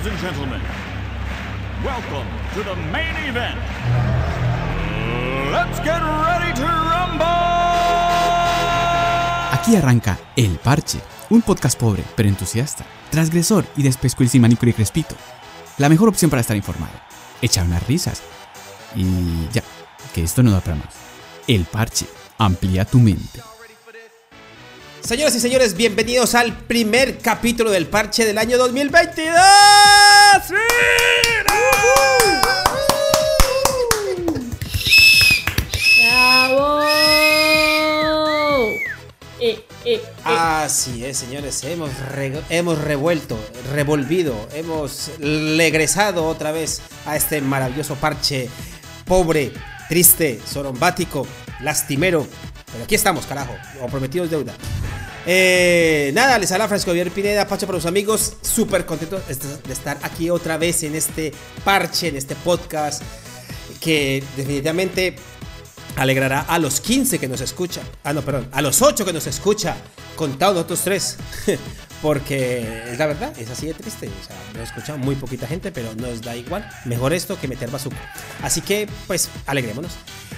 Ladies and gentlemen, welcome to the main event. Let's get ready to rumble! Aquí arranca El Parche, un podcast pobre pero entusiasta, transgresor y despescuil sin manicure y crespito. La mejor opción para estar informado, echar unas risas y ya, que esto no da para más. El Parche, amplía tu mente. Señoras y señores, bienvenidos al primer capítulo del parche del año 2022. ¡Sí! ¡Bravo! Eh, eh, eh. Así es, señores, hemos, re- hemos revuelto, revolvido, hemos regresado otra vez a este maravilloso parche pobre, triste, sorombático, lastimero. Pero aquí estamos, carajo, o prometidos deuda. Eh, nada, les habla Francisco Javier Pineda, Pacho para los amigos, súper contento de estar aquí otra vez en este parche, en este podcast, que definitivamente alegrará a los 15 que nos escuchan. Ah, no, perdón, a los 8 que nos escucha, contado nosotros tres. Porque es la verdad, es así de triste. O sea, nos escucha muy poquita gente, pero nos da igual. Mejor esto que meter bazuco. Así que, pues, alegrémonos.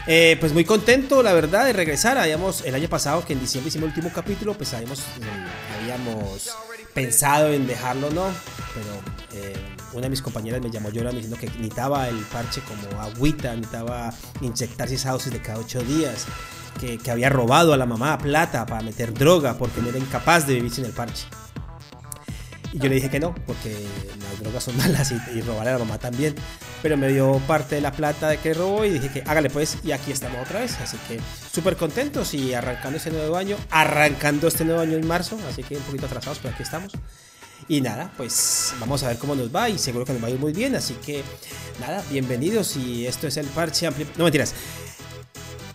Eh, pues muy contento, la verdad, de regresar. Habíamos, el año pasado, que en diciembre hicimos el último capítulo, pues habíamos, eh, habíamos pensado en dejarlo, ¿no? Pero eh, una de mis compañeras me llamó llorando diciendo que necesitaba el parche como agüita, necesitaba inyectarse esa dosis de cada ocho días. Que, que había robado a la mamá plata para meter droga porque no era incapaz de vivir sin el parche. Y yo le dije que no, porque las drogas son malas y, y robar a la mamá también. Pero me dio parte de la plata de que robó y dije que hágale pues. Y aquí estamos otra vez. Así que súper contentos y arrancando este nuevo año. Arrancando este nuevo año en marzo. Así que un poquito atrasados, pero aquí estamos. Y nada, pues vamos a ver cómo nos va y seguro que nos va a ir muy bien. Así que nada, bienvenidos y esto es el parche amplio. No mentiras.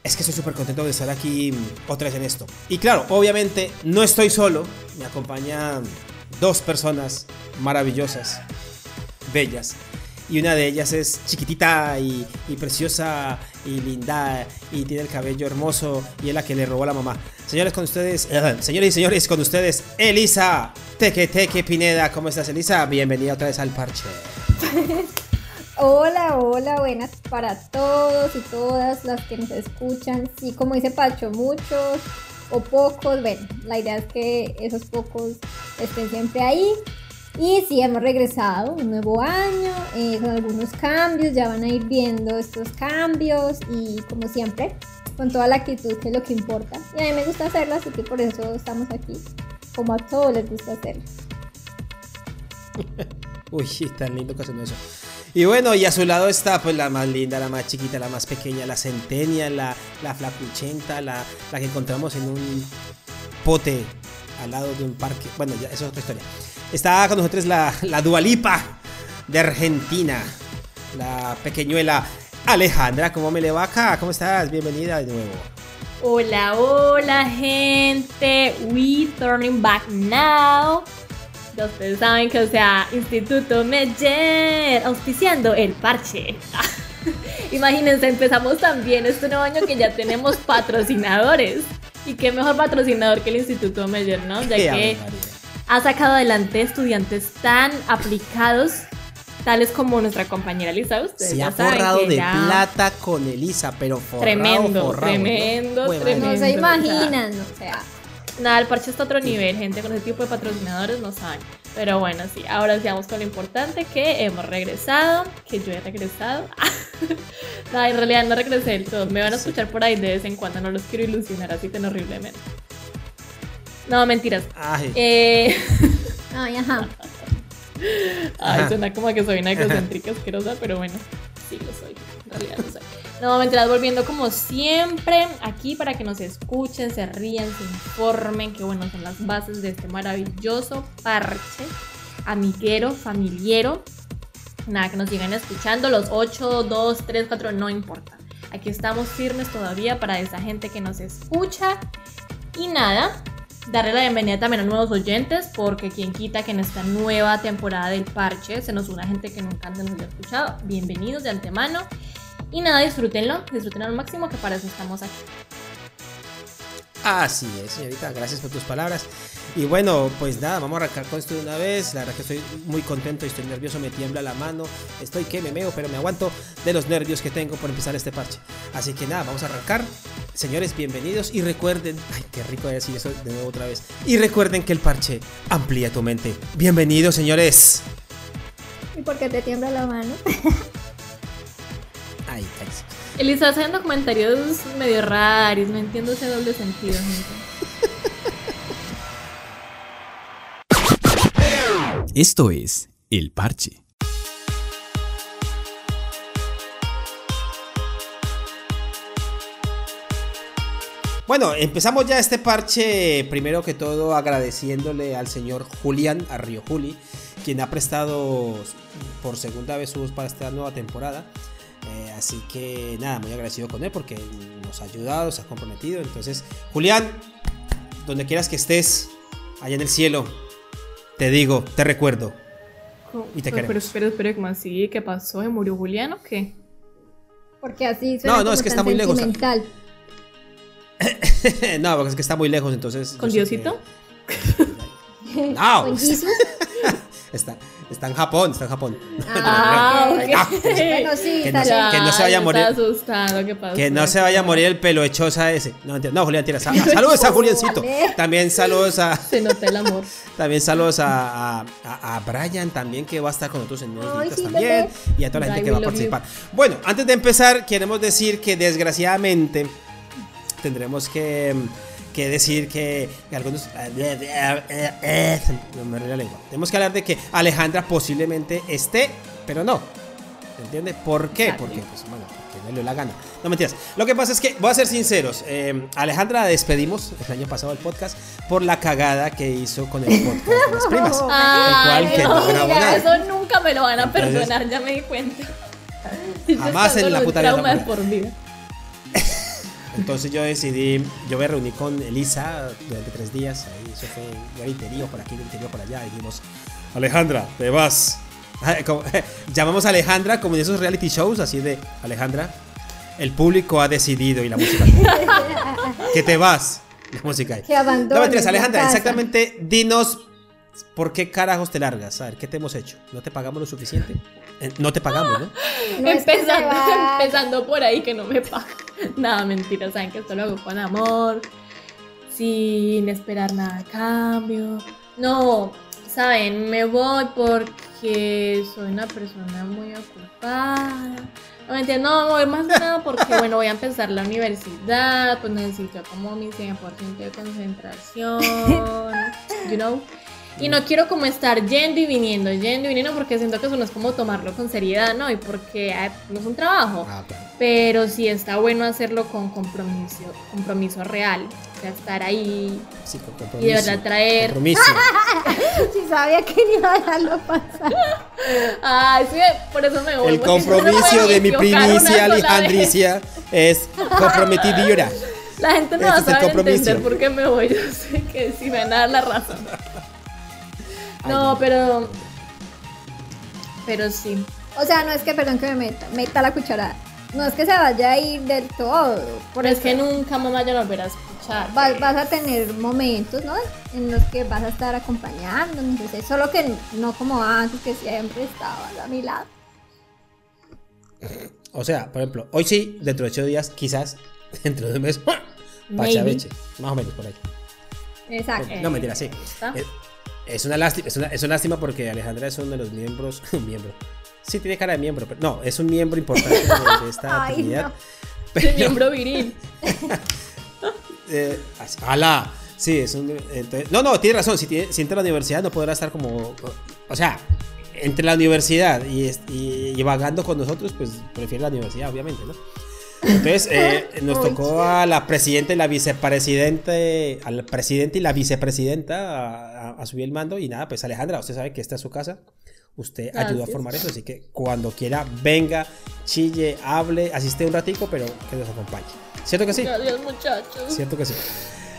Es que estoy súper contento de estar aquí otra vez en esto. Y claro, obviamente no estoy solo. Me acompañan dos personas maravillosas, bellas. Y una de ellas es chiquitita y, y preciosa y linda y tiene el cabello hermoso y es la que le robó la mamá. Señores, con ustedes, eh, señores y señores, con ustedes, Elisa Teque Teque Pineda. ¿Cómo estás, Elisa? Bienvenida otra vez al parche. Hola, hola, buenas para todos y todas las que nos escuchan. Sí, como dice Pacho, muchos o pocos. Bueno, la idea es que esos pocos estén siempre ahí. Y sí, hemos regresado, un nuevo año, eh, con algunos cambios, ya van a ir viendo estos cambios y como siempre, con toda la actitud que es lo que importa. Y a mí me gusta hacerlo, así que por eso estamos aquí, como a todos les gusta hacerlo. Uy, tan lindo que hacen eso. Y bueno, y a su lado está pues la más linda, la más chiquita, la más pequeña, la centenia, la, la flacuchenta, la, la que encontramos en un pote al lado de un parque. Bueno, ya, eso es otra historia. Está con nosotros la, la Dualipa de Argentina, la pequeñuela Alejandra. ¿Cómo me le va acá? ¿Cómo estás? Bienvenida de nuevo. Hola, hola gente, we turning back now. Ya ustedes saben que, o sea, Instituto Meyer, auspiciando el parche. Imagínense, empezamos también este nuevo año que ya tenemos patrocinadores. Y qué mejor patrocinador que el Instituto Meyer, ¿no? Ya que ha sacado adelante estudiantes tan aplicados, tales como nuestra compañera Lisa. Ustedes Se ha forrado de ya- plata con Elisa, pero forrado, Tremendo, forrado, ¿no? tremendo, madre. tremendo. No se imaginan, o sea, Nada, el parche está a otro nivel, gente con ese tipo de patrocinadores no saben. Pero bueno, sí, ahora sí vamos con lo importante que hemos regresado, que yo he regresado. no, en realidad no regresé del todo. Me van a escuchar por ahí de vez en cuando, no los quiero ilusionar así tan horriblemente. No, mentiras. Ay, Eh, ay, ajá. ay, Ajá. suena como que soy una egocéntrica asquerosa, pero bueno, sí lo soy. En realidad lo soy. No, mentiras, volviendo como siempre aquí para que nos escuchen, se rían, se informen, que bueno, son las bases de este maravilloso parche, amiguero, familiero. Nada, que nos sigan escuchando, los 8, 2, 3, 4, no importa. Aquí estamos firmes todavía para esa gente que nos escucha. Y nada, darle la bienvenida también a nuevos oyentes, porque quien quita que en esta nueva temporada del parche se nos una gente que nunca antes nos había escuchado. Bienvenidos de antemano. Y nada, disfrútenlo, disfruten al máximo, que para eso estamos aquí. Así es, señorita, gracias por tus palabras. Y bueno, pues nada, vamos a arrancar con esto de una vez. La verdad que estoy muy contento y estoy nervioso, me tiembla la mano. Estoy que me meo, pero me aguanto de los nervios que tengo por empezar este parche. Así que nada, vamos a arrancar. Señores, bienvenidos y recuerden, ay, qué rico decir eso de nuevo otra vez. Y recuerden que el parche amplía tu mente. Bienvenidos, señores. ¿Y por qué te tiembla la mano? Ay, ay. Elisa haciendo comentarios medio raros, no entiendo ese doble sentido, gente. Esto es El Parche. Bueno, empezamos ya este parche, primero que todo agradeciéndole al señor Julián Arrio Juli, quien ha prestado por segunda vez su voz para esta nueva temporada. Eh, así que nada, muy agradecido con él porque nos ha ayudado, se ha comprometido. Entonces, Julián, donde quieras que estés, allá en el cielo, te digo, te recuerdo. Y te pero, pero queremos. espera, espera, ¿cómo así? ¿Qué pasó? ¿Se murió Julián o qué? Porque así suena No, no, como es que está muy lejos. no, porque es que está muy lejos, entonces. ¿Con Diosito? que- No, Con Jesus. está, está en Japón, está en Japón. Ah, no. Bueno, sí, Que no se- vez. que no se vaya a morir. estaba asustando, ¿qué pasó? Que no se vaya a morir el pelo hechosa ese. No, no Julián, tira. Saludos a Juliancito. También saludos a. Se nota el amor. También saludos a, a, a- Brian también que va a estar con nosotros en unos Ay, días sí, también. Y a toda la gente Bye, que va a you. participar. Bueno, antes de empezar, queremos decir que desgraciadamente tendremos que, que decir que algunos. No me arruiné la lengua. Tenemos que hablar de que Alejandra posiblemente esté, pero no. ¿Se entiende? ¿Por qué? Porque, pues, bueno, porque no le dio la gana. No mentiras. Lo que pasa es que, voy a ser sinceros, eh, Alejandra la despedimos el año pasado del podcast por la cagada que hizo con el podcast de las primas. Ay, el cual que no, no mira, eso nunca me lo van a Entonces- perdonar, ya me di cuenta. Jamás en la puta vida por vida. Entonces yo decidí, yo me reuní con Elisa durante tres días, ahí eso fue griterío por aquí, griterío por allá, y dijimos, Alejandra, te vas. Como- llamamos a Alejandra como en esos reality shows, así de, Alejandra, el público ha decidido y la música. que te vas. La música. Que abandones No mentiras, Alejandra, exactamente, dinos por qué carajos te largas. A ver, ¿qué te hemos hecho? ¿No te pagamos lo suficiente? Eh, no te pagamos, ¿no? Empezando, empezando por ahí que no me pagan. Nada, mentira, saben que esto lo hago con amor, sin esperar nada a cambio. No, saben, me voy porque soy una persona muy ocupada. No mentira, no, me voy más que nada porque, bueno, voy a empezar la universidad, pues necesito como mi 100% de concentración, you know. Y no quiero como estar yendo y viniendo, yendo y viniendo, porque siento que eso no es como tomarlo con seriedad, ¿no? Y porque ay, no es un trabajo. Ah, claro. Pero sí está bueno hacerlo con compromiso, compromiso real. O sea, estar ahí Sí, con y de verdad traer. Compromiso. Si sabía que ni iba a dejarlo pasar. Ay, sí, por eso me voy. El no compromiso de mi primicia. Alejandricia es comprometidura. La gente no Ese va a saber entender por qué me voy. Yo sé que sí me van a dar la razón. No, pero. Pero sí. O sea, no es que, perdón que me meta, meta la cucharada. No es que se vaya a ir del todo. Por Pero es eso que nunca más vaya a volver a escuchar. vas, vas a tener momentos, ¿no? En los que vas a estar acompañando, no sé, solo que no como antes, que siempre estabas a mi lado. O sea, por ejemplo, hoy sí, dentro de ocho días, quizás, dentro de un mes, Maybe. pachabeche. Más o menos por ahí. Exacto. No, mentira, sí. ¿Está? Es, una lástima, es una, es una lástima porque Alejandra es uno de los miembros, miembro. Sí, tiene cara de miembro, pero no, es un miembro importante de, de esta Ay, actividad. no. Pero, miembro viril. eh, ¡Hala! Sí, es un. entonces- no, no, tiene razón. Si, tiene, si entra a la universidad, no podrá estar como. O sea, entre la universidad y, y, y vagando con nosotros, pues prefiere la universidad, obviamente, ¿no? Entonces, eh, nos tocó a la presidenta y la vicepresidente, al presidente y la vicepresidenta a, subir el mando. Y nada, pues Alejandra, usted sabe que esta es su casa. Usted ayudó a Gracias. formar eso, así que cuando quiera, venga, chille, hable, asiste un ratico, pero que nos acompañe. ¿Cierto que sí? Gracias, muchachos. ¿Cierto que sí?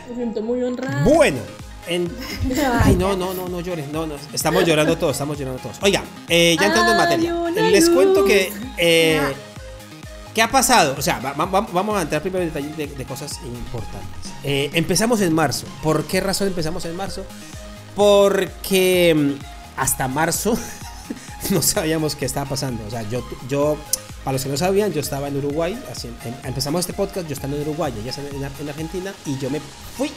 Me siento muy honrada. Bueno, en... Ay, no, no, no, no llores, no, no. Estamos llorando todos, estamos llorando todos. Oiga, eh, ya entrando en materia. Les cuento que eh, ¿Qué ha pasado? O sea, va- va- va- vamos a entrar primero en detalles de, de cosas importantes. Eh, empezamos en marzo. ¿Por qué razón empezamos en marzo? Porque mm, hasta marzo no sabíamos qué estaba pasando. O sea, yo, yo para los que no sabían, yo estaba en Uruguay. así, em- empezamos este podcast, yo estando en Uruguay, ella en Argentina, y yo me fui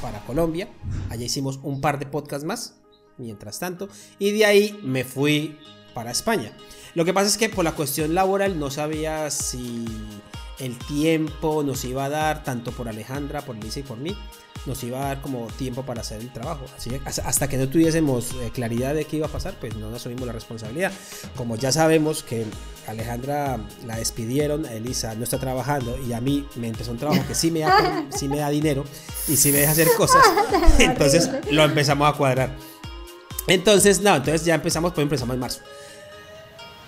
para Colombia. Allá hicimos un par de podcasts más, mientras tanto. Y de ahí me fui para España. Lo que pasa es que por la cuestión laboral no sabía si el tiempo nos iba a dar, tanto por Alejandra, por Lisa y por mí, nos iba a dar como tiempo para hacer el trabajo. Así que hasta- que no tuviésemos eh, claridad de qué iba a pasar, pues no nos asumimos la responsabilidad. Como ya sabemos que Alejandra la despidieron, Elisa no está trabajando y a mí me empezó un trabajo que sí me da, sí me da dinero y sí me deja hacer cosas, entonces lo empezamos a cuadrar. Entonces, no, entonces ya empezamos, pues empezamos en marzo.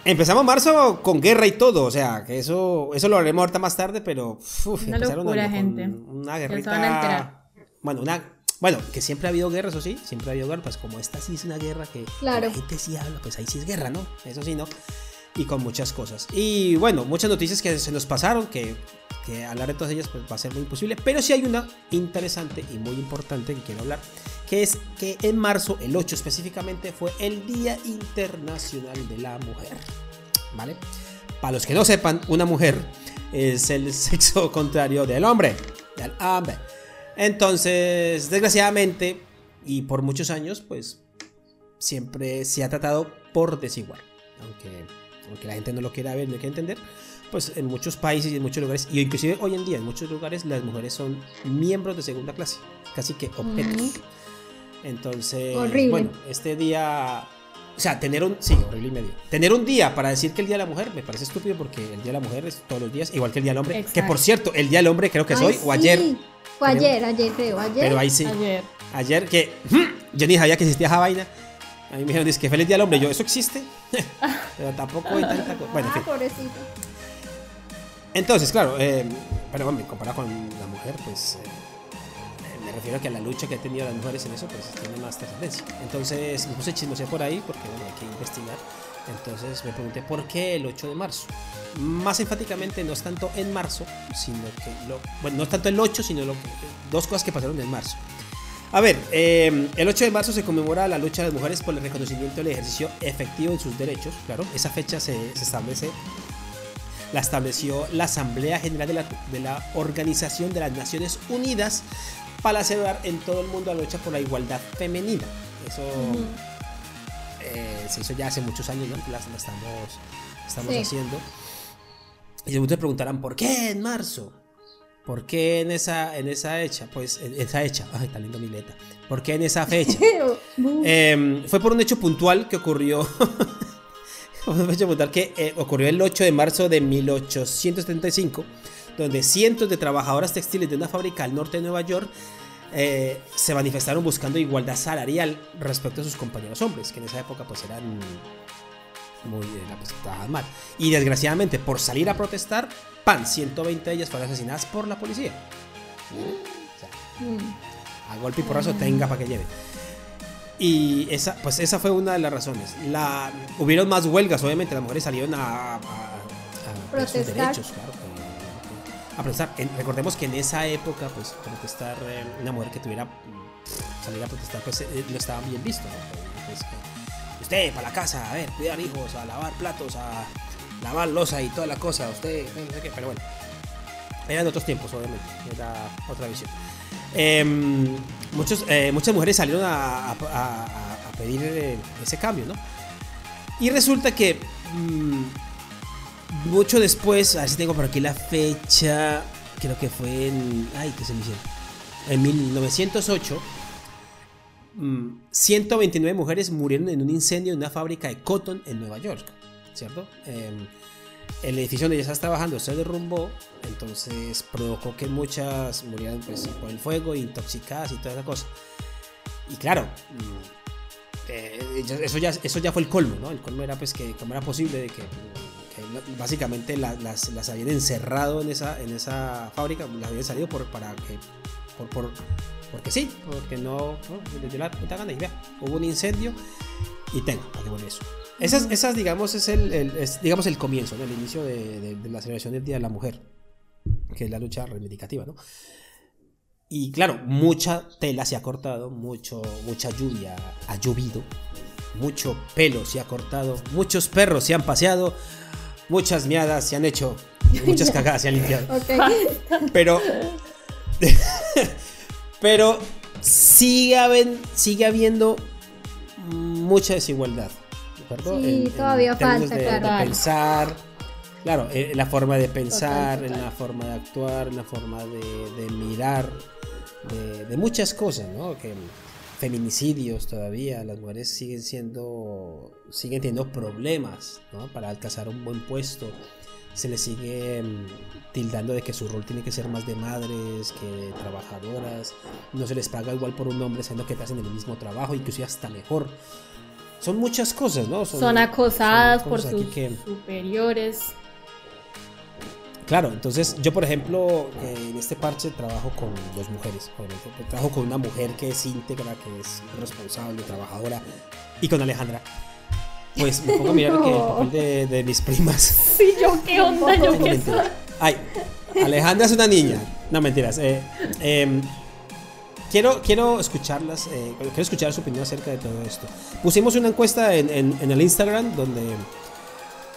Empezamos marzo con guerra y todo, o sea, que eso, eso lo haremos ahorita más tarde, pero uf, Una empezaron locura, con gente. Una guerrita. Bueno, una, bueno, que siempre ha habido guerra, eso sí, siempre ha habido guerra, pues como esta sí es una guerra que, que Claro. la gente sí habla, pues ahí sí es guerra, ¿no? Eso sí, ¿no? Y con muchas cosas. Y bueno, muchas noticias que se nos pasaron, que, que hablar de todas ellas pues, va a ser muy imposible, pero sí hay una interesante y muy importante que quiero hablar, que es que en marzo, el 8 específicamente, fue el Día Internacional de la Mujer. ¿Vale? Para los que no sepan, una mujer es el sexo contrario del hombre. Del hombre. Entonces, desgraciadamente, y por muchos años, pues siempre se ha tratado por desigual. Aunque, aunque la gente no lo quiera ver, no quiera entender, pues en muchos países y en muchos lugares, y inclusive hoy en día en muchos lugares, las mujeres son miembros de segunda clase, casi que objetos. Entonces, Horrible. bueno, este día, o sea, tener un, sí, horrible y medio. Tener un día para decir que el Día de la Mujer me parece estúpido porque el Día de la Mujer es todos los días, igual que el Día del Hombre. Que por cierto, el Día del Hombre creo que es hoy o ayer, Fue ayer, ayer creo, ayer. pero ahí sí. Ayer. Ayer que yo ni sabía que existía esa vaina. A mí me dijeron, dice que feliz día del hombre. Yo, ¿eso existe? pero tampoco hay tanta cosa. Bueno, en ah, fin. pobrecito. Entonces, claro, eh, pero hombre, comparado con la mujer, pues eh, me refiero a que a la lucha que han tenido las mujeres en eso, pues tiene más trascendencia. Entonces, me puse chismosear por ahí, porque bueno, hay que investigar. Entonces me pregunté, ¿por qué el 8 de marzo? Más enfáticamente, no es tanto en marzo, sino que, lo, bueno, no es tanto el 8, sino lo, dos cosas que pasaron en marzo. A ver, eh, el 8 de marzo se conmemora la lucha de las mujeres por el reconocimiento del ejercicio efectivo de sus derechos, claro, esa fecha se, se establece la estableció la Asamblea General de la, de la Organización de las Naciones Unidas para celebrar en todo el mundo la lucha por la igualdad femenina. Eso eh, se hizo ya hace muchos años, ¿no? La, la estamos, estamos Sí. haciendo. Y muchos preguntarán, ¿por qué en marzo? ¿Por qué en esa, en esa hecha? Pues en esa hecha, ay, está lindo mi letra. ¿Por qué en esa fecha? Eh, fue por un hecho puntual que ocurrió. un hecho puntual que eh, ocurrió el 8 de marzo de 1875, donde cientos de trabajadoras textiles de una fábrica al norte de Nueva York eh, se manifestaron buscando igualdad salarial respecto a sus compañeros hombres, que en esa época pues eran muy eh, pues, trabajaban mal. Y desgraciadamente por salir a protestar, pan, 120 de ellas fueron asesinadas por la policía. O sea, a golpe y porrazo tenga para que lleve. Y esa, pues esa fue una de las razones. La, hubieron más huelgas, obviamente, las mujeres salieron a, a- a- a por sus Protestar. derechos, claro. A protestar. Recordemos que en esa época, pues, protestar, eh, una mujer que tuviera salir a protestar, pues eh, no estaba bien visto. ¿no? Pues, que, usted, para la casa, a ver, cuidar hijos, a lavar platos, a lavar losa y toda la cosa, usted, no sé qué, pero bueno. Eran otros tiempos, obviamente, era otra visión. Em, muchos, eh, muchas mujeres salieron a, pedir eh, ese cambio, ¿no? Y resulta que mm, mucho después, a ver si tengo por aquí la fecha, creo que fue en. Ay, que se me hicieron. En 1908, mm, 129 mujeres murieron en un incendio en una fábrica de cotton en Nueva York, ¿cierto? Em, el edificio donde ya estás trabajando se derrumbó, entonces provocó que muchas murieran pues, por el fuego, intoxicadas y toda esa cosa. Y claro, mm, eh, eso, ya, eso ya fue el colmo, ¿no? El colmo era pues que cómo era posible de que, la- básicamente la- las, las habían encerrado en esa, en esa fábrica, las habían salido por, para que, por, por- porque sí, porque no, dio la puta gana y vea, hubo un incendio y tenga, patrimonio eso. Esas, esas digamos, es el, el- es, digamos, el comienzo, ¿no? el inicio de, de- de la celebración del Día de la Mujer, que es la lucha reivindicativa, ¿no? Y claro, mucha tela se ha cortado, mucho, mucha lluvia ha llovido, mucho pelo se ha cortado, muchos perros se han paseado, muchas miadas se han hecho, muchas cagadas se han limpiado. Pero. pero sigue, haben- sigue habiendo mucha desigualdad. ¿de acuerdo? Sí, todavía términos falta, de, claro. de pensar. Claro, en la forma de pensar, Total, total. en la forma de actuar, en la forma de, de mirar, de, de muchas cosas, ¿no? Que feminicidios todavía, las mujeres siguen siendo, siguen teniendo problemas, ¿no? Para alcanzar un buen puesto se les sigue mm, tildando de que su rol tiene que ser más de madres que de trabajadoras. No se les paga igual por un hombre, siendo que hacen el mismo trabajo, inclusive hasta mejor. Son muchas cosas, ¿no? Son acosadas son por cosas sus que- superiores. Claro, entonces yo por ejemplo eh, en este parche trabajo con dos mujeres. Trabajo con una mujer que es íntegra, que es responsable, trabajadora, y con Alejandra. Pues me pongo a mirar que el papel de, de mis primas. Sí, yo qué onda, yo No, qué mentira. Ay, Alejandra es una niña. No, mentiras. eh, em, quiero, quiero escucharlas, eh, quiero escuchar su opinión acerca de todo esto. Pusimos una encuesta en, en- en el Instagram donde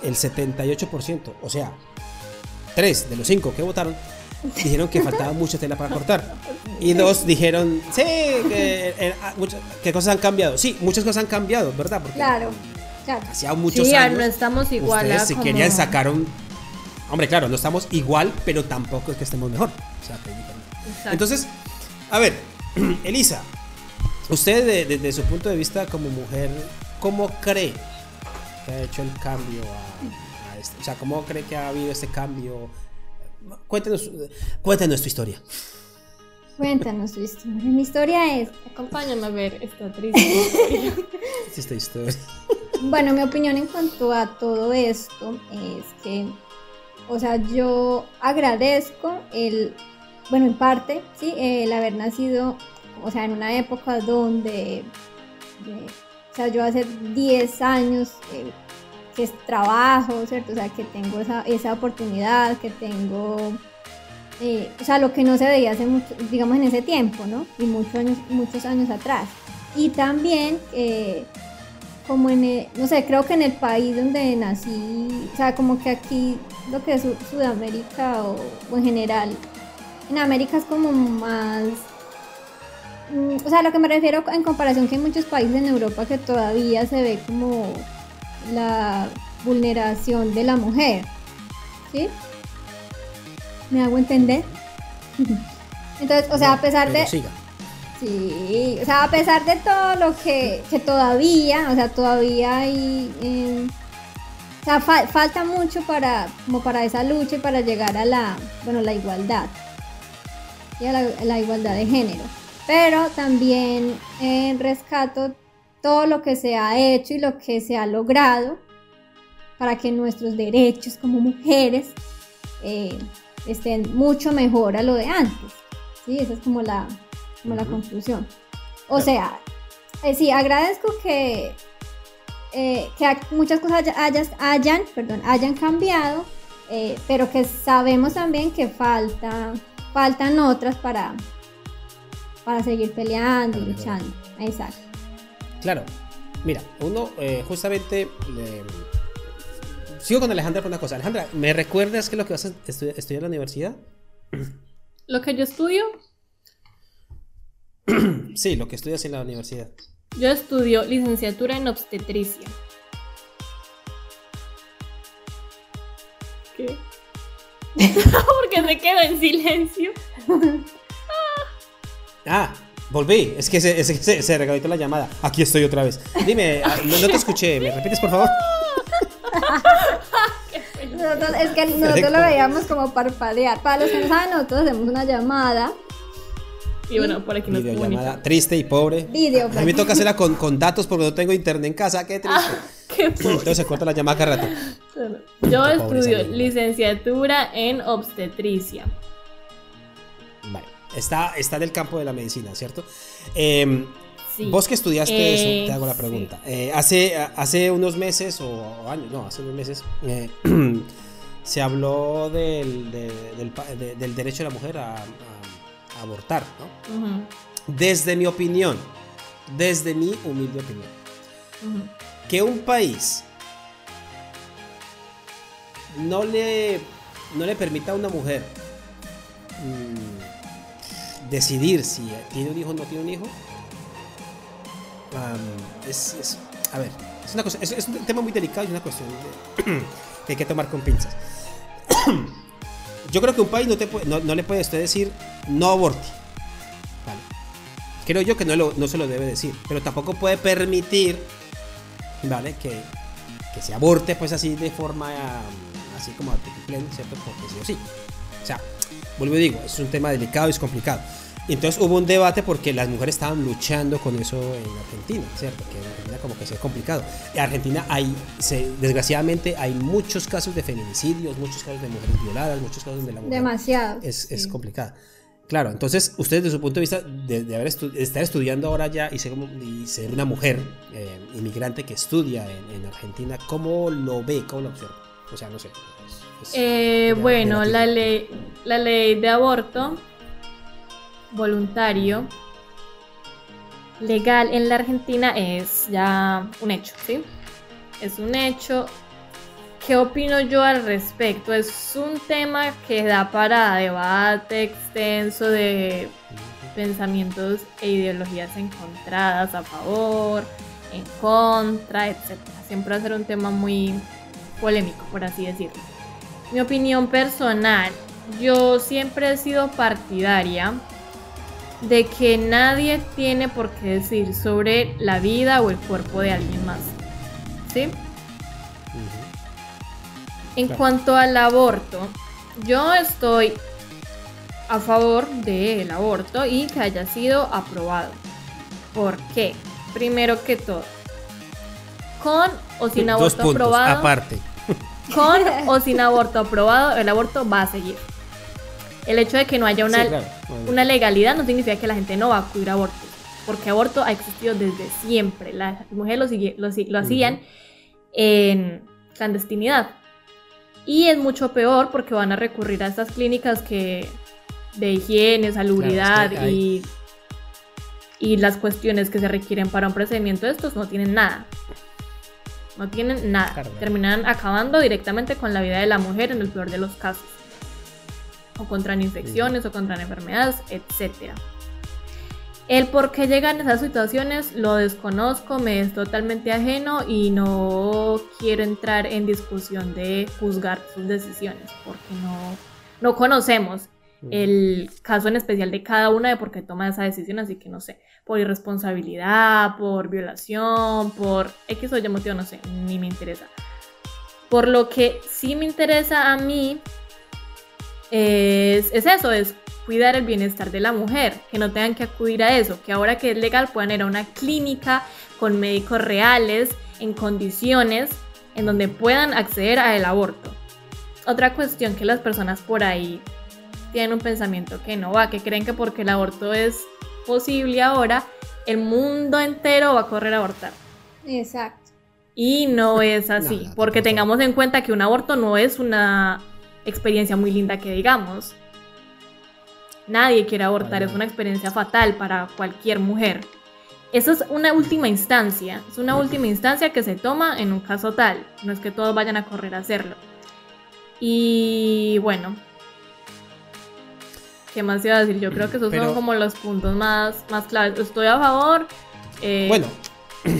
el 78%, o sea, 3 de los 5 que votaron, dijeron que faltaba mucha tela para cortar. Y dos dijeron, sí, que, eh, ah, que cosas han cambiado. Sí, muchas cosas han cambiado, ¿verdad? Porque Claro, claro. hacía muchos Sí, años no estamos igual ustedes a si como- querían sacar un hombre claro no estamos igual pero tampoco es que estemos mejor o sea. Exacto. entonces a ver Elisa usted de- desde su punto de vista como mujer cómo cree que ha hecho el cambio a, o sea cómo cree que ha habido este cambio cuéntenos cuéntenos tu historia Cuéntanos tu historia. Mi historia es, Acompáñame a ver esta triste historia. esta historia bueno, mi opinión en cuanto a todo esto es que, o sea, yo agradezco el, bueno, en parte, sí, el haber nacido, o sea, en una época donde, de- o sea, yo hace 10 años eh, que es trabajo, ¿cierto? O sea, que tengo esa, esa oportunidad, que tengo eh, o sea, lo que no se veía hace mucho, digamos en ese tiempo, ¿no? Y muchos años, muchos años atrás. Y también, eh, como en, el- no sé, creo que en el país donde nací, o sea, como que aquí, lo que es Sud- Sudamérica o, o en general, en América es como más, mm, o sea, lo que me refiero en comparación que en muchos países en Europa que todavía se ve como la vulneración de la mujer, ¿sí? ¿Me hago entender? Entonces, o sea, a pesar de... siga Sí, o sea, a pesar de todo lo que, que todavía, o sea, todavía hay... eh, o sea, fa- falta mucho para, como para esa lucha y para llegar a la, bueno, la igualdad. Y a la, a la igualdad de género. Pero también eh, rescato todo lo que se ha hecho y lo que se ha logrado para que nuestros derechos como mujeres eh, estén mucho mejor a lo de antes. Sí, esa es como la, como la conclusión. O sea, eh, sí, agradezco que, eh, que ha- muchas cosas haya- hayas- hayan, perdón, hayan cambiado, pero que sabemos también que falta, faltan otras para, para seguir peleando y luchando. Exacto. Claro, mira, uno eh, justamente sigo con Alejandra por una cosa. Alejandra, ¿me recuerdas qué es lo que vas a estu- estudiar en la universidad? Lo que yo estudio, Sí, lo que estudias en la universidad. yo estudio licenciatura en obstetricia. ¿Qué? Porque se quedó en silencio. Ah, volví. Es que se, es que se, se regaló la llamada. Aquí estoy otra vez. Dime, ah, no, no te escuché. ¿Me repites, por favor? Nosotros, es que nosotros Perfecto. lo veíamos como parpadear. Para los que no saben, nosotros hacemos una llamada. Y bueno, por aquí nos Videollamada triste y pobre. Video, A mí me toca hacerla con, con datos porque no tengo internet en casa. Qué triste. Qué pobre. Entonces se corta la llamada cada rato. Yo Qué estudio licenciatura en obstetricia. Vale. Está, está en el campo de la medicina, ¿cierto? Eh, Sí. Vos que estudiaste Eh, eso, te hago la sí. pregunta. Eh, hace, hace unos meses, o, años, no, hace unos meses, eh, se habló del, de- del, pa- de- del derecho de la mujer a, a- a abortar, ¿no? Desde mi opinión, desde mi humilde opinión, que un país no le, no le permita a una mujer mm, decidir si tiene un hijo o no tiene un hijo, am, es, a ver, es, una cosa, es, es un tema muy delicado y una cuestión que hay que tomar con pinzas. Yo creo que un país no, te no, no le puede usted decir no aborte. Creo yo que no, lo- no se lo debe decir, pero tampoco puede permitir, ¿vale? Que, que se aborte pues así de forma, um, así como ¿cierto? Porque sí o sí. O sea, vuelvo y digo, es un tema delicado y es complicado. Entonces hubo un debate porque las mujeres estaban luchando con eso en Argentina, ¿cierto? Que en Argentina como que se ha complicado. En Argentina hay, se- desgraciadamente, hay muchos casos de feminicidios, muchos casos de mujeres violadas, muchos casos donde la mujer Demasiado. es, es sí. complicada. Claro, entonces usted desde su punto de vista de, de haber estu- de estar estudiando ahora ya y ser, y ser una mujer eh, inmigrante que estudia en, en Argentina, ¿cómo lo ve? ¿Cómo lo observa? O sea, no sé. Eh, bueno, la ley, la ley de aborto voluntario legal en la Argentina es ya un hecho, ¿sí? Es un hecho. ¿Qué opino yo al respecto? Es un tema que da para debate extenso de pensamientos e ideologías encontradas a favor, en contra, etc. Siempre va a ser un tema muy polémico, por así decirlo. Mi opinión personal, yo siempre he sido partidaria de que nadie tiene por qué decir sobre la vida o el cuerpo de alguien más. ¿Sí? En Claro. cuanto al aborto, yo estoy a favor del aborto y que haya sido aprobado. ¿Por qué? Primero que todo, con o sin Dos aborto puntos, aprobado, aparte. Con o sin aborto aprobado, el aborto va a seguir. El hecho de que no haya una, Sí, claro. Bueno, una legalidad no significa que la gente no va a acudir a abortos, porque aborto ha existido desde siempre. Las mujeres lo, sigue- lo hacían en clandestinidad. Y es mucho peor porque van a recurrir a estas clínicas que de higiene, salubridad Claro, es que hay- y, y las cuestiones que se requieren para un procedimiento de estos no tienen nada. No tienen nada. Terminan acabando directamente con la vida de la mujer en el peor de los casos. O contra infecciones o contra enfermedades, etc. El por qué llegan esas situaciones lo desconozco, me es totalmente ajeno y no quiero entrar en discusión de juzgar sus decisiones porque no, no conocemos el caso en especial de cada una de por qué toma esa decisión, así que no sé, por irresponsabilidad, por violación, por X o Y motivo, no sé, ni me interesa. Por lo que sí me interesa a mí es, es eso, es cuidar el bienestar de la mujer, que no tengan que acudir a eso, que ahora que es legal puedan ir a una clínica con médicos reales, en condiciones en donde puedan acceder al aborto. Otra cuestión que las personas por ahí tienen un pensamiento que no va, que creen que porque el aborto es posible ahora, el mundo entero va a correr a abortar. Exacto. Y no es así, No, no, porque tengamos en cuenta que un aborto no es una experiencia muy linda que digamos. Nadie quiere abortar, es una experiencia fatal para cualquier mujer. Eso es una última instancia, es una última instancia que se toma en un caso tal, no es que todos vayan a correr a hacerlo. Y bueno, ¿qué más iba a decir? Yo creo que esos Pero- son como los puntos más, más claves. Estoy a favor. eh, Bueno.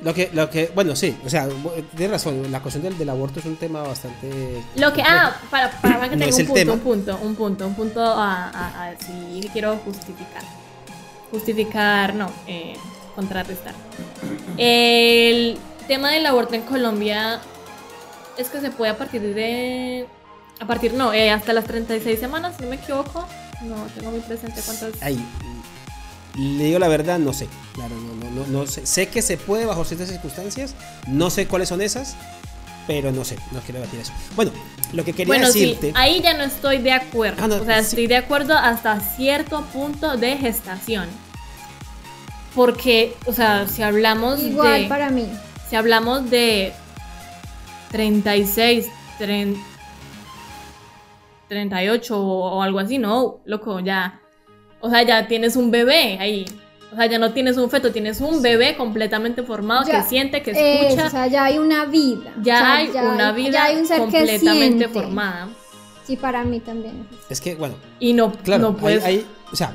Lo que, lo que, bueno, sí, o sea, tienes razón, la cuestión del, del aborto es un tema bastante... Lo que, ah, para, para que No tenga un punto, tema. un punto, un punto, un punto a, a, quiero justificar. Justificar, no, eh, contrarrestar. El tema del aborto en Colombia es que se puede a partir de. A partir, no, eh, hasta las 36 semanas, si no me equivoco. No tengo muy presente cuántas. Ay, le digo la verdad, no sé. Claro, no, no, no, no sé. Sé que se puede bajo ciertas circunstancias, no sé cuáles son esas, pero no sé, no quiero debatir eso. Bueno, lo que quería Bueno, sí, decirte... ahí ya no estoy de acuerdo. Ah, no, o sea, sí. estoy de acuerdo hasta cierto punto de gestación. Porque, o sea, si hablamos Igual de. para mí. Si hablamos de 36, 30, 38 o, o algo así, no, loco, ya. O sea, ya tienes un bebé ahí. O sea, ya no tienes un feto, tienes un bebé completamente formado Ya, que siente, que escucha. o sea, ya hay una vida. ya O sea, hay una vida ya hay un ser que completamente formada. Sí, para mí también. Es que, bueno, Y no, claro, no hay- puedes. hay- o sea,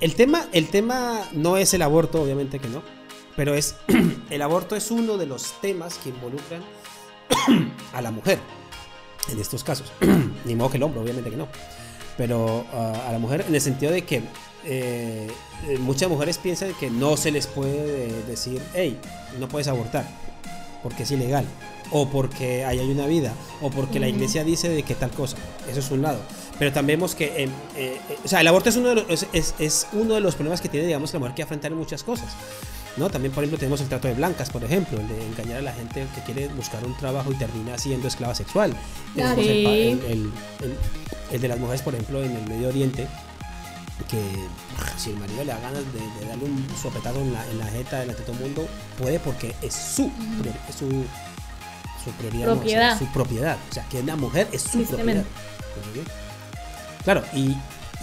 el tema, el tema no es el aborto, obviamente que no, pero es, el aborto es uno de los temas que involucran a la mujer, en estos casos. Ni modo que el hombre, obviamente que no. Pero ah, a la mujer en el sentido de que eh, eh, muchas mujeres piensan que no se les puede decir, hey, no puedes abortar, porque es ilegal, o porque ahí hay una vida, o porque la iglesia dice de que tal cosa. Eso es un lado. Pero también vemos que, eh, eh, o sea, el aborto es uno, de los, es- es uno de los problemas que tiene, digamos, la mujer que afrontar en muchas cosas. ¿No? También, por ejemplo, tenemos el trato de blancas, por ejemplo, el de engañar a la gente que quiere buscar un trabajo y termina siendo esclava sexual. Tenemos el, el- el- el- el de las mujeres, por ejemplo, en el Medio Oriente, que si el marido le da ganas de, de darle un sopetazo en la, en la jeta delante de todo el mundo, puede porque es su, es su, su prioridad, no, o sea, Propiedad. su propiedad. O sea, que una mujer es su propiedad. Claro, y,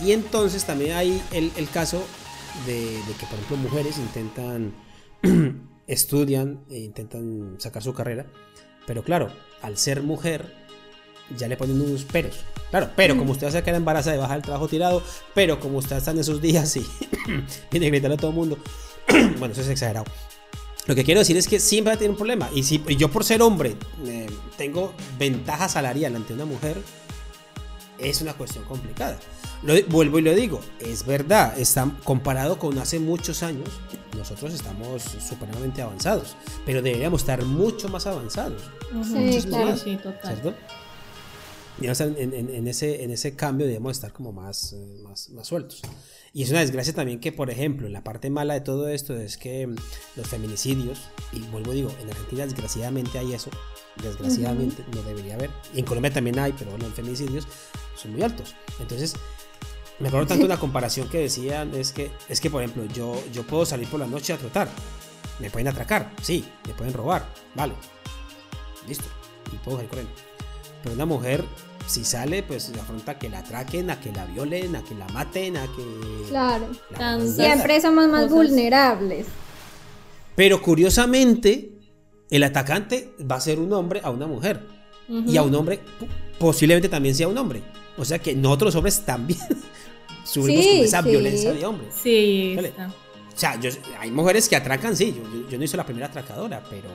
y entonces también hay el, el caso de, de que, por ejemplo, mujeres intentan, estudian e intentan sacar su carrera, pero claro, al ser mujer, ya le ponen unos peros. Claro, pero como usted va a sacar embarazada y baja el trabajo tirado, pero como usted está en esos días y tiene que gritarle a todo el mundo, bueno, eso es exagerado. Lo que quiero decir es que siempre tener un problema. Y si y yo por ser hombre eh, tengo ventaja salarial ante una mujer, es una cuestión complicada. Lo, vuelvo y lo digo, es verdad, está, comparado con hace muchos años, nosotros estamos supremamente avanzados, pero deberíamos estar mucho más avanzados. Sí, claro. sí, total. ¿cierto? En, en- en ese, en ese cambio debemos estar como más, eh, más, más sueltos. Y es una desgracia también que, por ejemplo, la parte mala de todo esto es que mm, los feminicidios, y vuelvo y digo, en Argentina desgraciadamente hay eso, desgraciadamente no debería haber, y en Colombia también hay, pero bueno, los feminicidios son muy altos. Entonces, me acuerdo tanto una comparación que decían, es que, es que por ejemplo, yo, yo puedo salir por la noche a trotar, me pueden atracar, sí, me pueden robar, vale, listo, y puedo salir corriendo. Pero una mujer, si sale, pues se afronta a que la atraquen, a que la violen, a que la maten, a que... Claro. la Siempre somos más Cosas. vulnerables. Pero curiosamente, el atacante va a ser un hombre a una mujer. Y a un hombre posiblemente también sea un hombre. O sea que nosotros hombres también sufrimos Sí, con esa sí. violencia de hombres. Sí, está. O sea, yo- hay mujeres que atracan, sí. Yo, yo- yo no soy la primera atracadora, pero.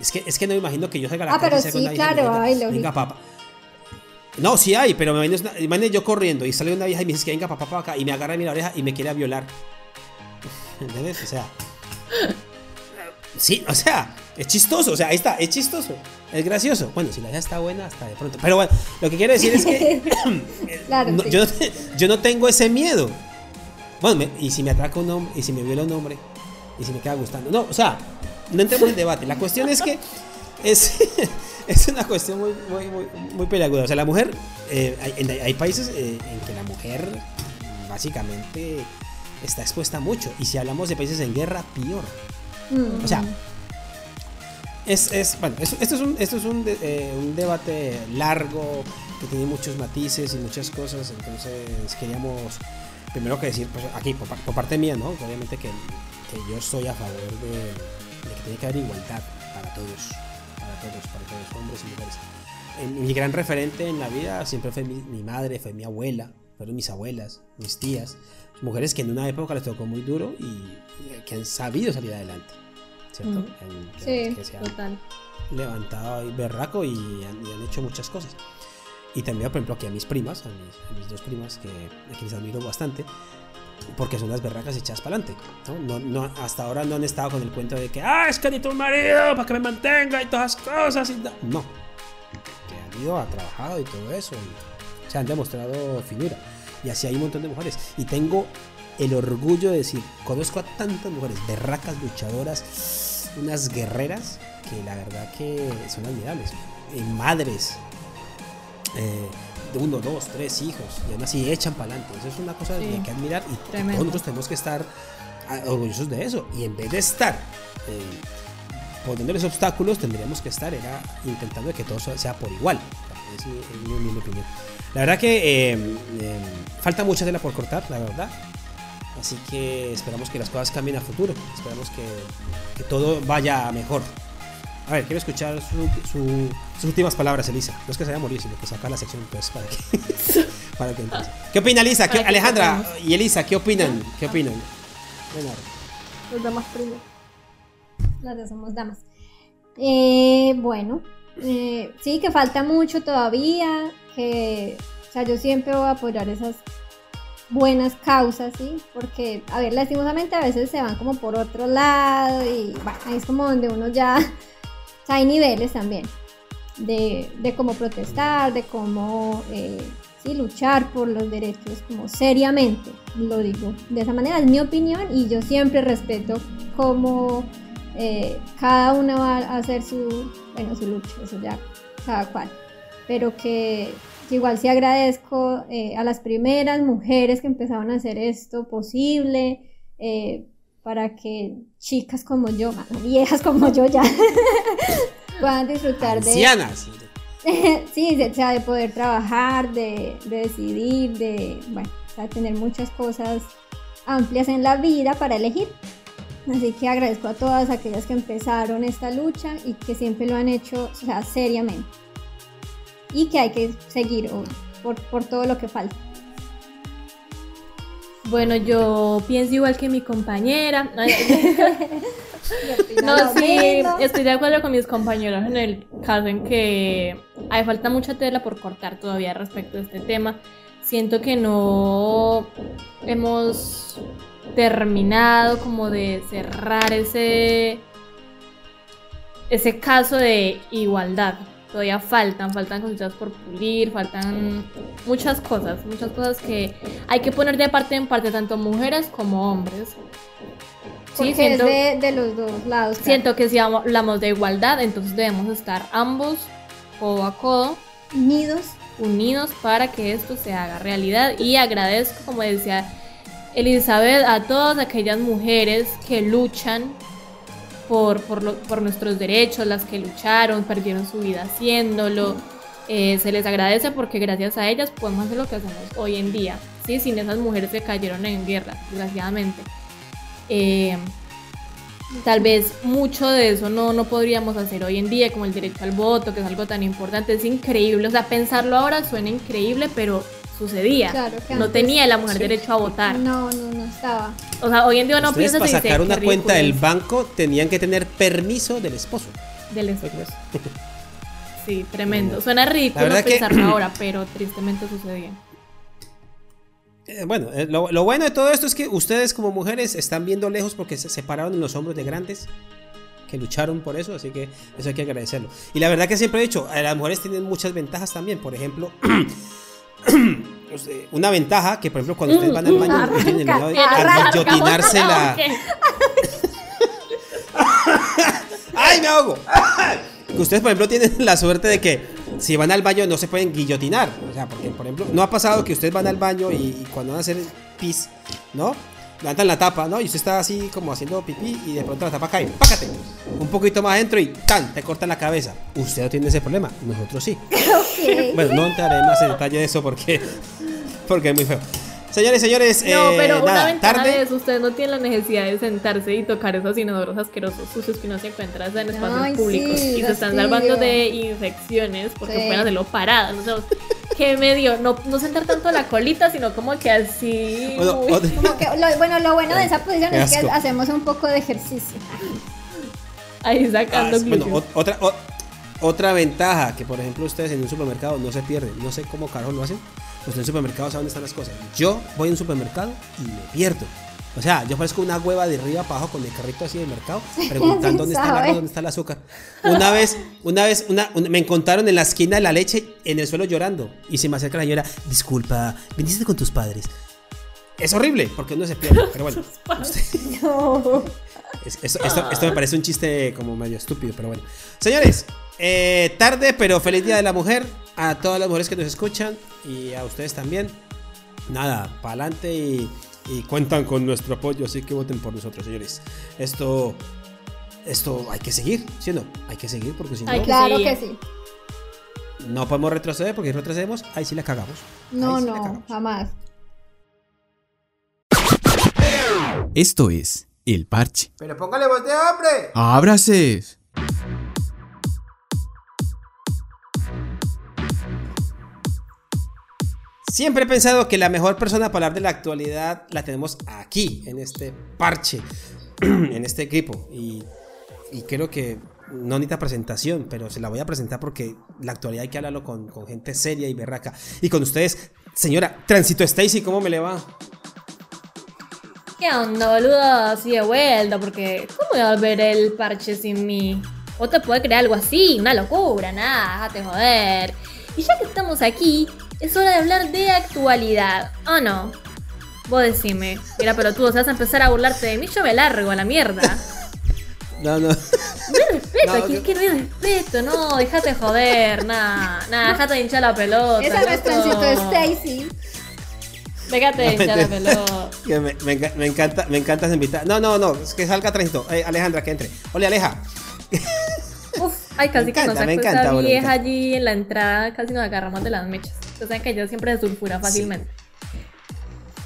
Es que, es que no me imagino que yo salga a la Ah, calle pero y salga sí, claro, diga, ay, lógico. Venga, papá. No, sí hay, pero me imagino, imagino yo corriendo y sale una vieja y me dice que venga papá para acá y me agarra mi oreja y me quiere violar. ¿Entendés? O sea. Sí, o sea, es chistoso, o sea, ahí está, es chistoso, es gracioso. Bueno, si la vieja está buena, hasta de pronto. Pero bueno, lo que quiero decir es que Claro, no, sí. yo, no te- yo no tengo ese miedo. Bueno, me- y si me atraca un hombre, y si me viola un hombre, y si me queda gustando. No, o sea, no entremos en debate. La cuestión es que es, es una cuestión muy, muy, muy, muy peliaguda. O sea, la mujer, eh, hay países eh, en que la mujer básicamente está expuesta mucho. Y si hablamos de países en guerra, peor. Mm. O sea, es, es bueno, esto, esto es, un, esto es un, de- eh, un debate largo que tiene muchos matices y muchas cosas. Entonces, queríamos primero que decir, pues aquí, por, por parte mía, ¿no? Obviamente que, que yo estoy a favor de, de que tiene que haber igualdad para todos, para todos, para todos, hombres y mujeres. En- mi gran referente en la vida siempre fue mi, mi madre, fue mi abuela, fueron mis abuelas, mis tías, mujeres que en una época les tocó muy duro y que han sabido salir adelante, ¿cierto? Que- Sí, que se han Total. levantado ahí berraco y han, y han hecho muchas cosas. Y también, por ejemplo, aquí a mis primas, a mis, a mis dos primas, que a quienes admiro bastante, porque son las berracas echadas para adelante. ¿no? No, no, hasta ahora no han estado con el cuento de que, ah, es que necesito un marido para que me mantenga y todas esas cosas. Y no. no. Que han ido, ha trabajado y todo eso. Y se han demostrado finura. Y así hay un montón de mujeres. Y tengo el orgullo de decir, conozco a tantas mujeres, berracas, luchadoras, unas guerreras, que la verdad que son admirables. Eh, madres, eh, de uno, dos, tres hijos, y aún así echan para adelante. Eso es una cosa Sí. que hay que admirar y Tremendo. nosotros tenemos que estar ah, orgullosos de eso. Y en vez de estar eh, poniéndoles obstáculos, tendríamos que estar era, intentando que todo sea por igual. Es mi, es mi humilde opinión. La verdad que eh, eh, falta mucha tela por cortar, la verdad. Así que esperamos que las cosas cambien a futuro. Esperamos que, que todo vaya mejor. A ver, quiero escuchar su- su- sus últimas palabras, Elisa. No es que se vaya a morir, sino que saca la sección pues, para que, para que. ¿Qué opina Elisa? ¿Qué- Alejandra y Elisa, ¿qué opinan? ¿Qué opinan? Venga. Los damas primero. Las dos somos damas. Eh, bueno, eh, sí, que falta mucho todavía. Que, o sea, yo siempre voy a apoyar esas buenas causas, ¿sí? Porque, a ver, lastimosamente a veces se van como por otro lado y bueno, ahí es como donde uno ya. O sea, hay niveles también de, de cómo protestar, de cómo eh, sí, luchar por los derechos como seriamente, lo digo de esa manera, es mi opinión y yo siempre respeto cómo eh, cada uno va a hacer su, bueno, su lucha, eso ya cada cual, pero que, igual sí agradezco eh, a las primeras mujeres que empezaron a hacer esto posible, eh, para que chicas como yo, viejas como yo ya, puedan disfrutar de, Ancianas. sí, de, o sea, de poder trabajar, de, de decidir, de, bueno, o sea, tener muchas cosas amplias en la vida para elegir. Así que agradezco a todas aquellas que empezaron esta lucha y que siempre lo han hecho, o sea, seriamente. Y que hay que seguir o- por, por todo lo que falta. Bueno, yo pienso igual que mi compañera. No, sí, estoy de acuerdo con mis compañeros en el caso en que hay falta mucha tela por cortar todavía respecto a este tema. Siento que no hemos terminado como de cerrar ese ese caso de igualdad. Todavía faltan, faltan cositas por pulir, faltan muchas cosas, muchas cosas que hay que poner de parte en parte tanto mujeres como hombres. Porque Sí, siento, es de, de los dos lados. claro. siento que si hablamos de igualdad, entonces debemos estar ambos codo a codo Unidos. unidos para que esto se haga realidad y agradezco, como decía Elizabeth, a todas aquellas mujeres que luchan por, por, lo- por nuestros derechos, las que lucharon, perdieron su vida haciéndolo. Eh, se les agradece porque gracias a ellas podemos hacer lo que hacemos hoy en día, ¿sí? sin esas mujeres que cayeron en guerra, desgraciadamente. Eh, tal vez mucho de eso no, no podríamos hacer hoy en día, como el derecho al voto, que es algo tan importante, es increíble, o sea, pensarlo ahora suena increíble, pero sucedía. Claro que no antes- tenía la mujer Sí. derecho a votar. No, no, no estaba. O sea, hoy en día no piensas para sacar "Qué una cuenta del banco tenían que tener permiso del esposo. es del esposo". Sí, tremendo. Suena ridículo que- pensarlo ahora, pero tristemente sucedía. Eh, bueno, eh, lo, lo bueno de todo esto es que ustedes como mujeres están viendo lejos porque se separaron en los hombros de grandes que lucharon por eso, así que eso hay que agradecerlo. Y la verdad que siempre he dicho, eh, las mujeres tienen muchas ventajas también, por ejemplo, una ventaja que por ejemplo cuando ustedes van al baño no tienen miedo de- Arranca, guillotinarse la... ¡Ay, me ahogo! Que ustedes, por ejemplo, tienen la suerte de que si van al baño no se pueden guillotinar. O sea, porque, por ejemplo, no ha pasado que ustedes van al baño y, y cuando van a hacer pis, ¿no? Levantan la tapa, ¿no? Y usted está así como haciendo pipí y de pronto la tapa cae. ¡Pácate! Un poquito más adentro y ¡tan! Te cortan la cabeza. Usted no tiene ese problema. Nosotros sí. Bueno, no entraré más en detalle de eso porque, porque es muy feo. Señores, señores, No, eh, pero una nada, ventaja tarde. de eso, ustedes no tienen la necesidad de sentarse y tocar esos inodoros asquerosos sucios que no se encuentran en espacios Ay, públicos sí, y se están salvando de infecciones porque Sí. pueden hacerlo paradas. O sea, que medio, no, no sentar tanto la colita, sino como que así. Bueno, uy. otra- Como que lo, bueno, lo bueno de esa posición Qué es que hacemos un poco de ejercicio. ahí Ah, sacando es- bueno, otra, o- otra ventaja que, por ejemplo, ustedes en un supermercado no se pierden. No sé cómo carajo lo hacen. Ustedes en un supermercado saben dónde están las cosas. Yo voy a un supermercado y me pierdo. O sea, yo parezco una hueva de arriba para abajo con el carrito así del mercado, preguntando dónde está el sabe. arroz, dónde está el azúcar. Una vez, una vez, una, un- me encontraron en la esquina de la leche en el suelo llorando. Y se me acerca la señora, disculpa, ¿viniste con tus padres? Es horrible, porque uno se pierde. Pero bueno, No. es- esto, esto- esto me parece un chiste como medio estúpido, pero bueno. Señores, eh, tarde, pero feliz Día de la Mujer a todas las mujeres que nos escuchan y a ustedes también. Nada, para adelante y y cuentan con nuestro apoyo, así que voten por nosotros, señores. Esto, esto hay que seguir, ¿sí o no? Hay que seguir porque si no, Claro que sí. no podemos retroceder porque si retrocedemos, ahí sí la cagamos. No, sí no, cagamos. jamás. Esto es El Parche. Pero póngale voz de hombre. ¡Ábrases! Siempre he pensado que la mejor persona para hablar de la actualidad la tenemos aquí, en este parche, en este equipo. Y, y creo que no necesita presentación, pero se la voy a presentar porque la actualidad hay que hablarlo con, con gente seria y berraca. Y con ustedes, señora Tránsito Stacy, ¿cómo me le va? ¿Qué onda, boludo? Así de vuelta, porque ¿cómo voy a ver el parche sin mí? ¿O te puede creer algo así? Una locura, nada, déjate joder. Y ya que estamos aquí, es hora de hablar de actualidad, ¿o no? Vos decime, mira, pero tú vas a empezar a burlarte de mí, yo me largo a la mierda. No, no. No hay respeto, No, es que no hay respeto, no, déjate joder, nada, nada, déjate de hinchar la pelota. Esa no es. Transito Stacy. Déjate de hinchar la pelota. Que me, me enca- me encanta, me encanta esa invitada. No, no, no, es que salga Tránsito. Eh, Alejandra, que entre. Hola, Aleja. Uf, ay, casi Me que nos encanta, me sacó encanta, esa vieja allí en la entrada, casi nos agarramos de las mechas. Ustedes saben que yo siempre se sulfura fácilmente.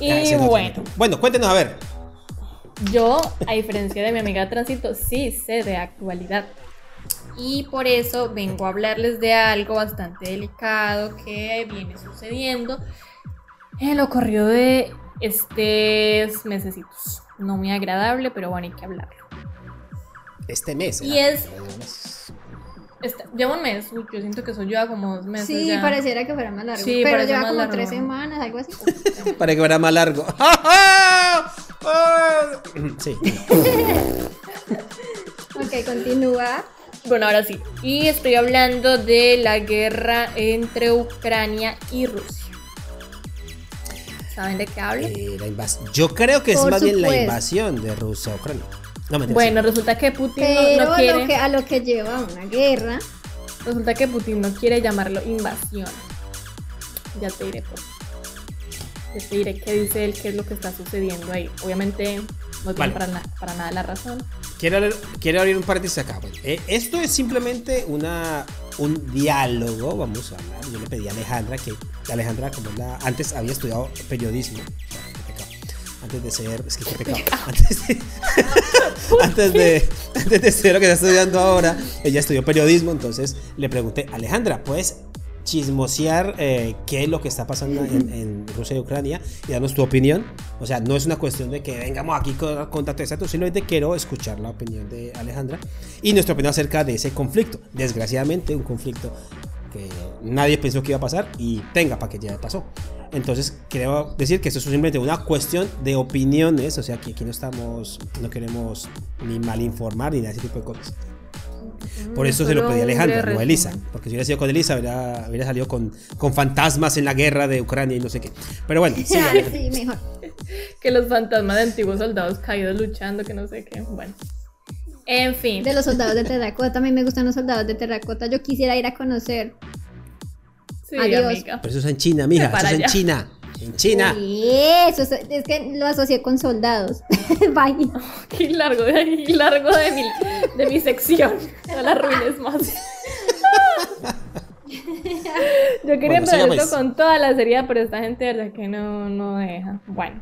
Y bueno. Bueno, cuéntenos a ver. yo, a diferencia de mi amiga Tránsito, sí sé de actualidad. Y por eso vengo a hablarles de algo bastante delicado que viene sucediendo en lo corrido de estos mesecitos. No muy agradable, pero bueno, hay que hablarlo. Este mes. Y es- Este, llevo un mes, uy, yo siento que eso lleva como dos meses. Sí, ya. pareciera que fuera más largo. Sí, pero lleva como largo. tres semanas, algo así. Para que fuera más largo. Sí. ok, continúa. Bueno, ahora sí. Y estoy hablando de la guerra entre Ucrania y Rusia. ¿Saben de qué hablo? Eh, la invas- Yo creo que es más bien la invasión de Rusia a Ucrania. No me Bueno, resulta que Putin no- Pero no, a quiere. lo que, a lo que lleva una guerra. Resulta que Putin no quiere llamarlo invasión. Ya te diré por qué. Ya te diré qué dice él, qué es lo que está sucediendo ahí. Obviamente no Vale. tiene para, na- para nada la razón. Quiero, abrir- quiero abrir un paréntesis acá. bueno. Eh, esto es simplemente una, un diálogo, vamos a hablar. Yo le pedí a Alejandra que Alejandra, como la, antes había estudiado periodismo. Antes de ser. Es que qué pecado. Antes de, antes, de, antes de ser lo que está estudiando ahora, ella estudió periodismo. Entonces le pregunté, Alejandra, ¿puedes chismosear eh, qué es lo que está pasando en, en Rusia y Ucrania y darnos tu opinión. O sea, no es una cuestión de que vengamos aquí con contacto exacto, simplemente quiero escuchar la opinión de Alejandra y nuestra opinión acerca de ese conflicto. Desgraciadamente, un conflicto que nadie pensó que iba a pasar y tenga para que ya pasó. Entonces, quiero decir que esto es simplemente una cuestión de opiniones, o sea, que aquí no estamos, no queremos ni mal informar ni nada de ese tipo de cosas. Por eso se lo pedí a Alejandra, no a Elisa. Porque si hubiera sido con Elisa, hubiera, hubiera salido con, con fantasmas en la guerra de Ucrania y no sé qué. Pero bueno, sí, sí, mejor. Que los fantasmas de antiguos soldados caídos luchando, que no sé qué. Bueno. En fin. De los soldados de terracota. También me gustan los soldados de terracota. Yo quisiera ir a conocer. Sí, Adiós. amiga. Pero eso es en China, mija. Eso es en. China. En China. Eso, es, es que lo asocié con soldados. Vaya. Qué largo de, qué largo de mi, de mi sección. No la arruines más. Yo quería Bueno, empezar esto con toda la seriedad, pero esta gente de verdad que no, no deja. Bueno.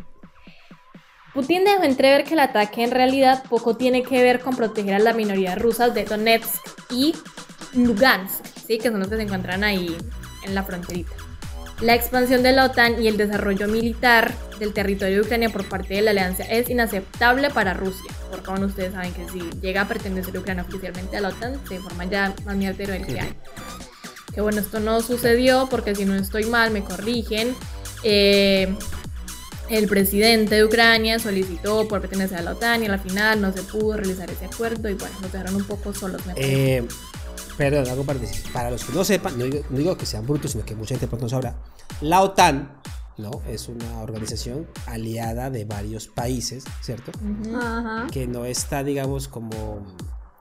Putin dejó entrever que el ataque en realidad poco tiene que ver con proteger a la minoría rusa de Donetsk y Lugansk, ¿sí? que son los que se encuentran ahí en la fronterita. La expansión de la OTAN y el desarrollo militar del territorio de Ucrania por parte de la alianza es inaceptable para Rusia, porque bueno, ustedes saben que si llega a pertenecer Ucrania oficialmente a la OTAN, se forma ya más mierdero del que hay. Que bueno, esto no sucedió porque si no estoy mal, me corrigen. eh, el presidente de Ucrania solicitó por pertenecer a la OTAN y al final no se pudo realizar ese acuerdo y bueno, nos dejaron un poco solos. Me. Eh, perdón, hago. Para los que no sepan, no digo, no digo que sean brutos, sino que mucha gente pronto no sabrá. La OTAN ¿no? es una organización aliada de varios países, ¿cierto? Ujú. Ajá. que no está, digamos, como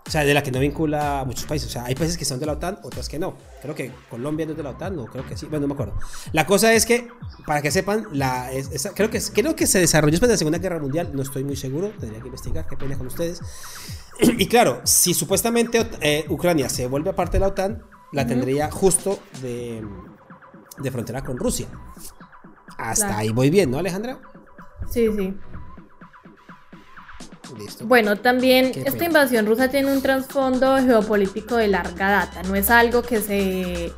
O sea, de la que no vincula a muchos países. O sea, hay países que son de la OTAN, otras que no. Creo que Colombia no es de la OTAN, no, creo que sí. Bueno, no me acuerdo. La cosa es que, para que sepan, la, es- esa- creo, que, creo que se desarrolló después de la Segunda Guerra Mundial. No estoy muy seguro, tendría que investigar, qué pena con ustedes. Y claro, si supuestamente eh, Ucrania se vuelve parte de la OTAN, la tendría justo de, de frontera con Rusia. Hasta Claro. ahí voy bien, ¿no, Alejandra? Sí, sí. Listo. Bueno, también esta invasión rusa tiene un trasfondo geopolítico de larga data, no es algo que se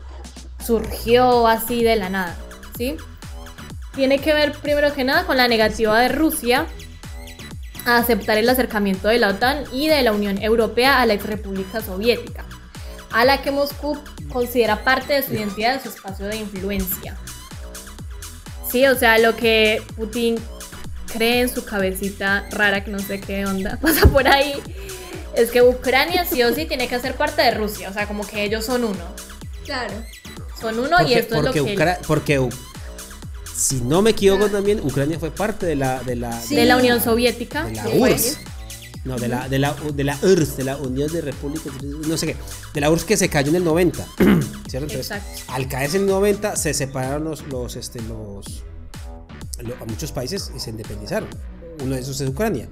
surgió así de la nada, ¿sí? Tiene que ver primero que nada con la negativa de Rusia a aceptar el acercamiento de la OTAN y de la Unión Europea a la ex República Soviética, a la que Moscú considera parte de su identidad, de su espacio de influencia. Sí, o sea, lo que Putin cree en su cabecita rara, que no sé qué onda pasa por ahí, es que Ucrania sí o sí tiene que ser parte de Rusia, o sea, como que ellos son uno. Claro. Son uno y Porque, esto es lo que... Ucra- porque si no me equivoco también, Ucrania fue parte de la de la, Sí. De la Unión Soviética. de la. URSS. No, de la, de la, de la URSS, de la Unión de Repúblicas, no sé qué, de la URSS que se cayó en el 90, ¿cierto? Entonces, Exacto. al caerse en el 90 se separaron los, los, este, los, lo- a muchos países y se independizaron. Uno de esos es Ucrania.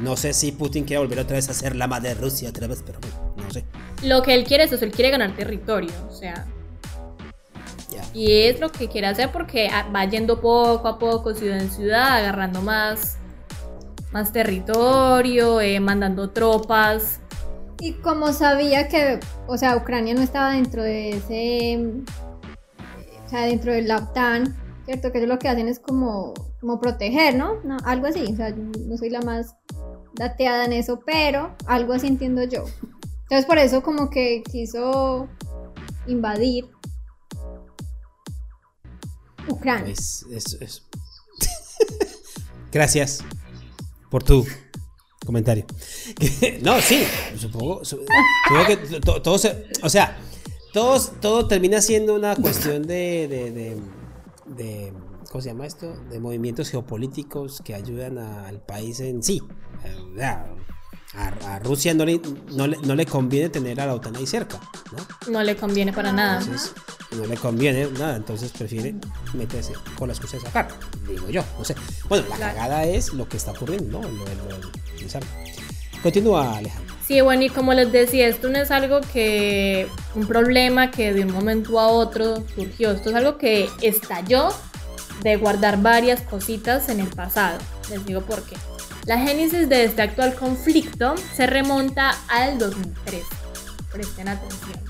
No sé si Putin quiere volver otra vez a ser la madre de Rusia otra vez, pero bueno, no sé. Lo que él quiere es eso, él quiere ganar territorio, o sea, Ya. y es lo que quiere hacer porque ah, va yendo poco a poco, ciudad en ciudad, agarrando más, más territorio, eh, mandando tropas. Y como sabía que, o sea, Ucrania no estaba dentro de ese, o sea, dentro de la OTAN, ¿cierto? Que ellos lo que hacen es como, como proteger, ¿no? ¿no? Algo así, o sea, yo no soy la más dateada en eso, pero algo así entiendo yo. Entonces por eso como que quiso invadir Ucrania. Pues, es- es- Gracias por tu comentario. no, sí, supongo, su- supongo que to- to- todo se- o sea, todos, todo termina siendo una cuestión de- de- ¿cómo se llama esto? De movimientos geopolíticos que ayudan a- al país en sí. A, a Rusia no le, no, le, no le conviene tener a la OTAN ahí cerca, ¿no? No le conviene para nada. Entonces, no le conviene nada, entonces prefiere meterse con las cosas de sacar, digo yo, no sé. Bueno, la Claro. cagada es lo que está ocurriendo, ¿no? Lo, lo- lo-. Continúa, Alejandro. Sí, bueno, y como les decía, esto no es algo que, un problema que de un momento a otro surgió, esto es algo que estalló de guardar varias cositas en el pasado. Les digo por qué. La génesis de este actual conflicto se remonta al 2003. Presten atención.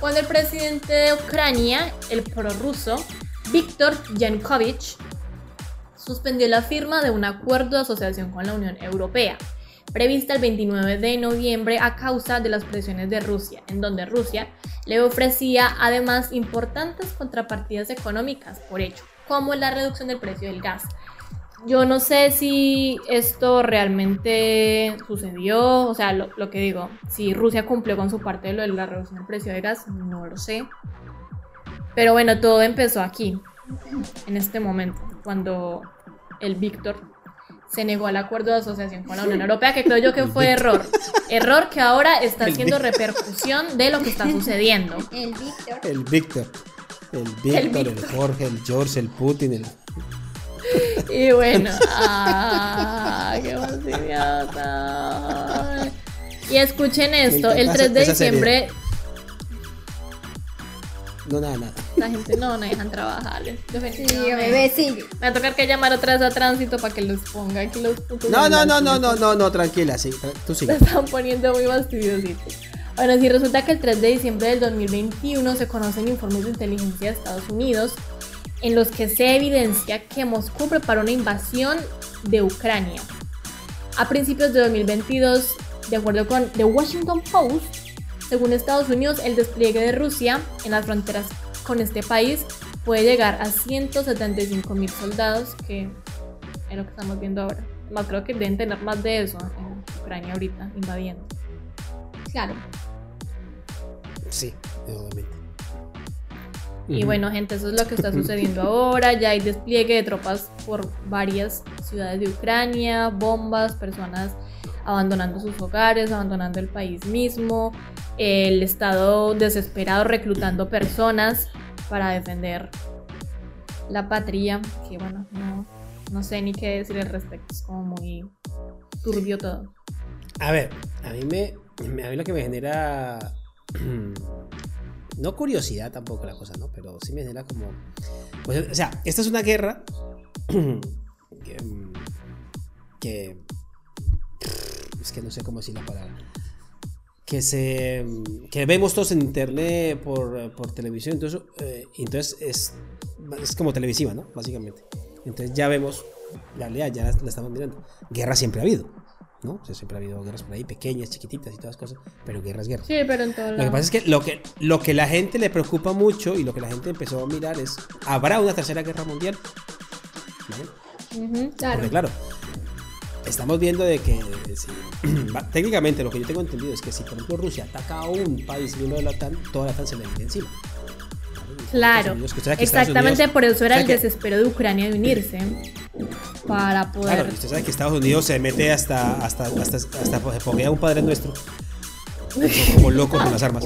Cuando el presidente de Ucrania, el prorruso, Víctor Yanukovych, suspendió la firma de un acuerdo de asociación con la Unión Europea, prevista el 29 de noviembre a causa de las presiones de Rusia, en donde Rusia le ofrecía además importantes contrapartidas económicas por ello, como la reducción del precio del gas. Yo no sé si esto realmente sucedió, o sea, lo, lo que digo, si Rusia cumplió con su parte de lo de la reducción del precio del gas, no lo sé. Pero bueno, todo empezó aquí, en este momento, cuando el Víctor se negó al acuerdo de asociación con la Unión Europea, que creo yo que fue error. Error que ahora está haciendo repercusión de lo que está sucediendo. El Víctor. El Víctor. El Víctor, el. Jorge, el George, el Putin, el... Y bueno, ah, qué. Y escuchen esto, el encanta 3 de serie. No, nada, nada. la gente no, no dejan trabajar. Sí, bebé, sigue. Me va a tocar que llamar otra vez a tránsito para que los ponga aquí los putos No, no, no, no, no, no, no, tranquila, sí, tú Se sigue. están poniendo muy fastidiositos. Bueno, sí resulta que el 3 de diciembre del 2021 se conocen informes de inteligencia de Estados Unidos en los que se evidencia que Moscú preparó una invasión de Ucrania. A principios de 2022, de acuerdo con The Washington Post, según Estados Unidos, el despliegue de Rusia en las fronteras con este país puede llegar a 175 mil soldados, que es lo que estamos viendo ahora. Más creo que deben tener más de eso en Ucrania ahorita, invadiendo. Claro. Sí, obviamente. Y bueno, gente, eso es lo que está sucediendo ahora. Ya hay despliegue de tropas por varias ciudades de Ucrania, bombas, personas abandonando sus hogares, abandonando el país mismo, el Estado desesperado reclutando personas para defender la patria, que bueno, no, no sé ni qué decir al respecto, es como muy turbio todo. A ver, a mí me, a mí lo que me genera no curiosidad tampoco la cosa, ¿no? Pero sí me genera como pues, o sea, esta es una guerra que es que no sé cómo decir la palabra. Que se que vemos todos en internet por, por televisión entonces, eh, entonces es, es como televisiva no básicamente. Entonces ya vemos la realidad ya la, la estamos mirando. Guerra siempre ha habido no o sea, siempre ha habido guerras por ahí pequeñas chiquititas y todas cosas pero guerra es guerra Sí, pero en todo lo que pasa es que lo que lo que la gente le preocupa mucho y lo que la gente empezó a mirar es habrá una tercera guerra mundial ¿Vale? Claro. Porque claro, estamos viendo de que si- va- técnicamente lo que yo tengo entendido es que si por ejemplo Rusia ataca a un país miembro de la OTAN, toda la OTAN se le viene encima. Claro, Unidos, que que exactamente Unidos- por eso era el que- desespero de Ucrania de unirse para poder... Claro, usted sabe que Estados Unidos se mete hasta hasta hasta, hasta pues, se poguea un padre nuestro. Como locos con las armas.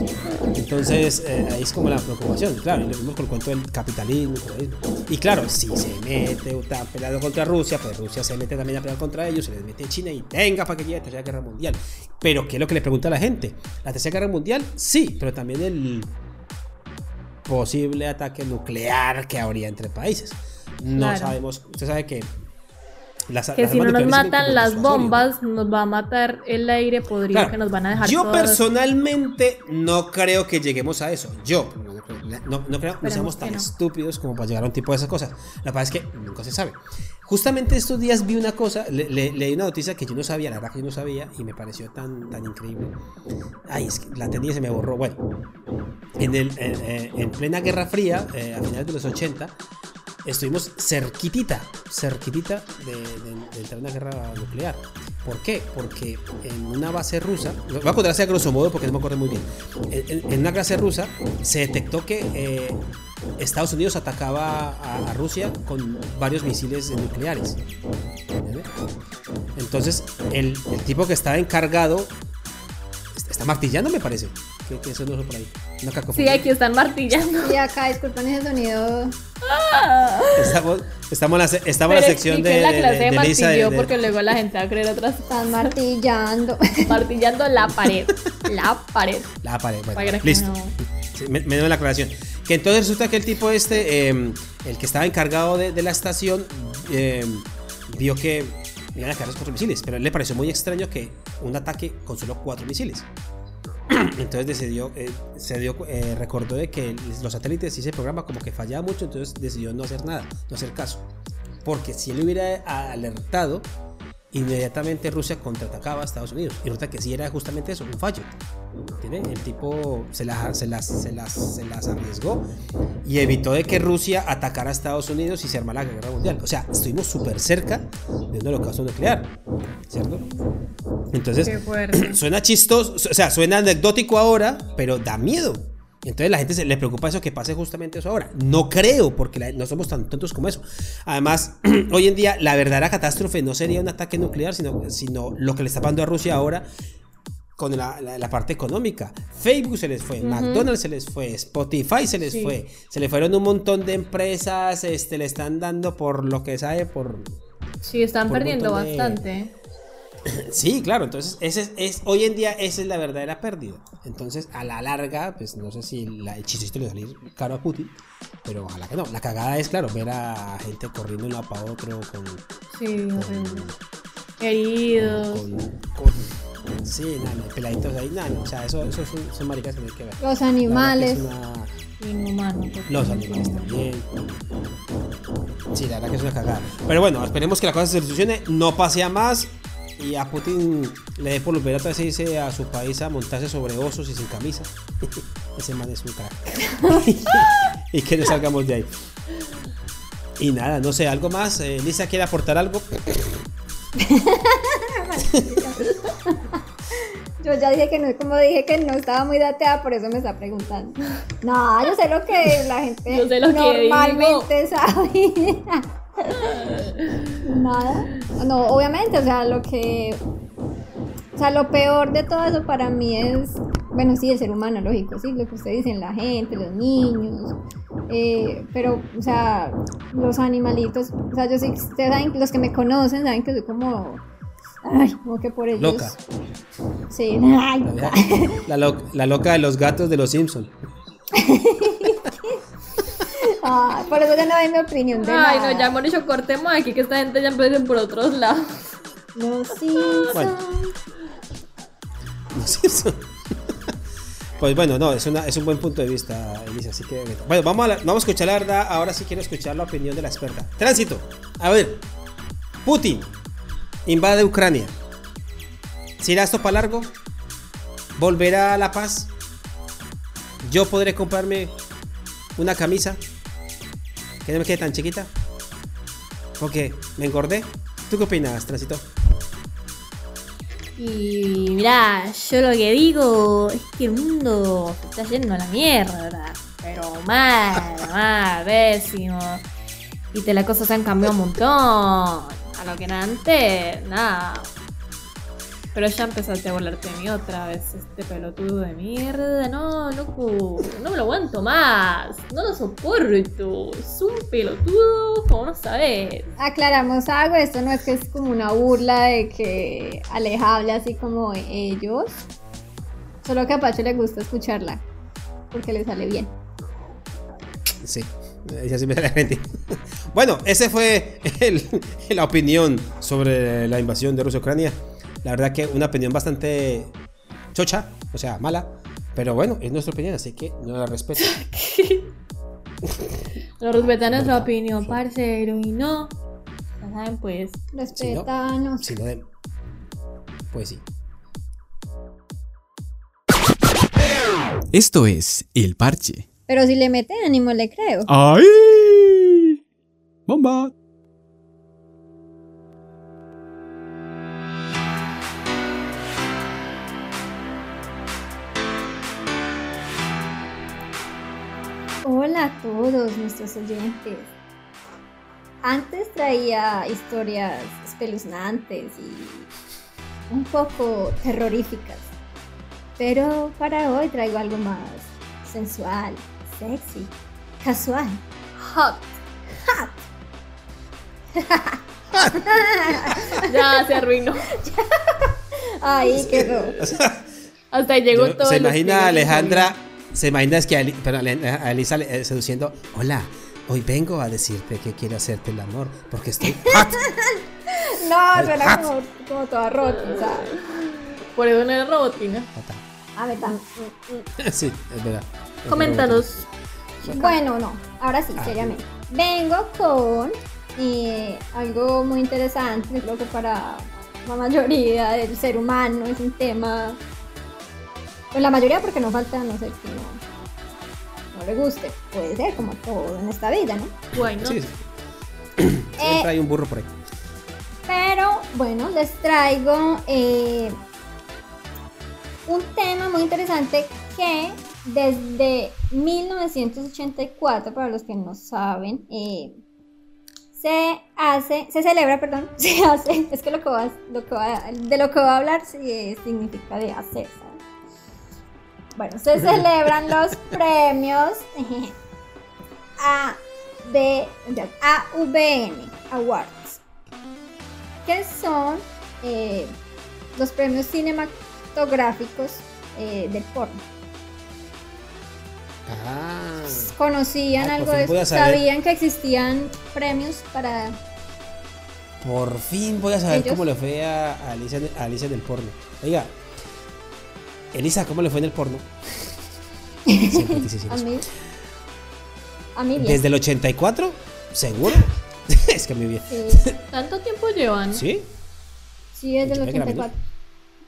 Entonces, eh, ahí es como la preocupación. Claro, y lo mismo con el cuento del capitalismo. y claro, si se mete, está peleando contra Rusia, pues Rusia se mete también a pelear contra ellos, se les mete China y tenga para que llegue la Tercera Guerra Mundial. Pero, ¿qué es lo que le pregunta a la gente? ¿La Tercera Guerra Mundial? Sí, pero también el posible ataque nuclear que habría entre países. No Claro. sabemos, usted sabe que las, que las si no nos matan las bombas, nos va a matar el aire podrido Claro, que nos van a dejar Yo todos- personalmente no creo que lleguemos a eso. Yo no, no- creo que seamos que tan no. estúpidos como para llegar a un tipo de esas cosas. Que pasa es que nunca se sabe. Justamente estos días vi una cosa, le- le- leí una noticia que yo no sabía, la verdad que yo no sabía, y me pareció tan, tan increíble. Ay, es que la tenía y se me borró. Bueno, en, el, en, eh, en plena Guerra Fría, eh, a finales de los 80, estuvimos cerquitita, cerquitita de, de- de entrar en una guerra nuclear. ¿Por qué? Porque en una base rusa, lo voy a contar así a grosso modo porque no me acuerdo muy bien. En, en- una base rusa se detectó que eh, Estados Unidos atacaba a, a Rusia con varios misiles nucleares. Entonces, el, el tipo que estaba encargado está martillando, me parece. ¿Qué, qué sonó eso por ahí? Una Sí, cacofonía. aquí están martillando. Y acá, disculpen ese sonido. Estamos, estamos en la, estamos en la sección de, la clase de, de- de martillo de- porque luego la gente va a creer otras Están martillando. martillando la pared. La pared. La pared, bueno, Para que listo. no- Sí, me, me dio la aclaración. Que entonces resulta que el tipo este, eh, el que estaba encargado de, de la estación, eh, vio que iban a caer los cuatro misiles, pero a él le pareció muy extraño que un ataque con solo cuatro misiles. Entonces decidió, eh, se dio, eh, recordó de que los satélites y ese programa como que fallaba mucho, entonces decidió no hacer nada, no hacer caso. Porque si él hubiera alertado, inmediatamente Rusia contraatacaba a Estados Unidos. Y resulta que sí era justamente eso, un fallo. El tipo se las, se, las, se, las, se las arriesgó y evitó de que Rusia atacara a Estados Unidos y se armara la guerra mundial. O sea, estuvimos súper cerca de un holocausto nuclear. ¿Cierto? Entonces, suena chistoso, o sea, suena anecdótico ahora, pero da miedo. Entonces la gente se le preocupa eso que pase justamente eso ahora. No creo, porque la- no somos tan tontos como eso. Además, hoy en día la verdadera catástrofe no sería un ataque nuclear, sino, sino lo que le está pasando a Rusia ahora con la, la- la parte económica. Facebook se les fue, McDonald's se les fue, Spotify se les Sí. fue, se le fueron un montón de empresas, este, le están dando por lo que sabe, por Sí, están Por perdiendo de- bastante. Sí, claro, entonces ese es, hoy en día esa es la verdadera pérdida. Entonces, a la larga, pues no sé si la, el chiste le va a salir caro a Putin, pero ojalá que no. La cagada es, claro, ver a gente corriendo de un lado para otro con, Sí, horrible. Heridos. con, con- sí, nada, peladitos ahí, nada, o sea, eso, eso son, son maricas que no hay que ver. Los animales. Inhumano. los animales también. Sí, la verdad que es una cagada. Pero bueno, esperemos que la cosa se solucione, no pase a más y a Putin le dé por volver a irse a su país a montarse sobre osos y sin camisa. Ese man es un crack. y que no salgamos de ahí. Y nada, no sé, algo más. Eh, Lisa quiere aportar algo. Yo ya dije que no, como dije que no estaba muy dateada, por eso me está preguntando. No, yo sé lo que la gente Yo sé lo que normalmente sabe. Nada. No, obviamente, o sea, lo que. O sea, lo peor de todo eso para mí es. Bueno, sí, el ser humano, lógico, sí, lo que ustedes dicen, la gente, los niños. eh, pero, o sea, los animalitos. O sea, yo sí, ustedes saben, los que me conocen saben que soy como. Ay, como que por ellos. Loca. Sí, ay, La, lo- la loca de los gatos de los Simpsons. ay, por eso ya no hay mi opinión de Ay, nada. no, ya Mauricio, cortemos aquí que esta gente ya empezó por otros lados. Los Simpsons. Bueno. Los Simpsons. Pues bueno, no, es, una, es un buen punto de vista, Elisa. Así que, bueno, vamos a, la- vamos a escuchar la verdad. Ahora sí quiero escuchar la opinión de la experta. Tránsito. A ver, Putin invade Ucrania. ¿Se irá esto para largo? ¿Volverá a la paz? ¿Yo podré comprarme una camisa que no me quede tan chiquita? Porque me engordé. ¿Tú qué opinas, Tránsito? Y mira, yo lo que digo es que el mundo se está yendo a la mierda. Pero mal, mal, pésimo. Y te las cosas han cambiado un montón. A lo que era antes, nada. Pero ya empezaste a volarte de mí otra vez, este pelotudo de mierda. No, loco, no me lo aguanto más. No lo soporto. Es un pelotudo, como no sabes. Aclaramos algo, esto no es que es como una burla de que Aleja habla así como ellos. Solo que a Pacho le gusta escucharla. Porque le sale bien. Sí, ella sí me la mentira. Bueno, ese fue el- la opinión sobre la invasión de Rusia a Ucrania. La verdad que una opinión bastante chocha, o sea, mala. Pero bueno, es nuestra opinión, así que no la respeto. Lo respetan nuestra opinión, parcero, y no. Ya saben, pues. Respétanos. Si no de... Pues sí. Esto es El Parche. Pero si le mete ánimo, le creo. ¡Ay! ¡Bomba! Hola a todos nuestros oyentes. Antes traía historias espeluznantes y un poco terroríficas. Pero para hoy traigo algo más sensual, sexy, casual. Hot. ya se arruinó. Qué ro. Hasta ahí llegó Yo- todo. se imagina a Alejandra, se imagina es que a, Eli- pero a Elisa eh, seduciendo, hola, hoy vengo a decirte que quiero hacerte el amor porque estoy hot. No, suena como, como toda rota, ¿sabes? Por eso no era robotina. A ver, sí, es verdad. Coméntanos. Bueno, no, ahora sí, Ah, seriamente. Vengo con eh, algo muy interesante, creo que para la mayoría del ser humano es un tema, pues la mayoría porque no falta, no sé, que no, no le guste, puede ser como todo en esta vida, ¿no? Bueno, Sí, sí. Eh, Siempre hay un burro por ahí. Pero bueno, les traigo eh, un tema muy interesante que desde 1984, para los que no saben, eh, se hace, se celebra, perdón, se hace, es que lo que va, lo que va- de lo que voy a hablar sí, eh, significa de hacer, ¿saben? Bueno, se celebran los premios AVN Awards que son eh, los premios cinematográficos eh, del porno. Ah, ¿Conocían por algo de saber. ¿Sabían que existían premios para... por fin voy a saber ¿Ellos? cómo le fue a, Alicia, a Alicia en el porno. Oiga, Elisa, ¿cómo le fue en el porno? Siempre A mí, a mí bien. ¿Desde el 84? ¿Seguro? es que muy bien. Sí, tanto tiempo llevan ¿Sí? sí, grabé, ¿no? 84.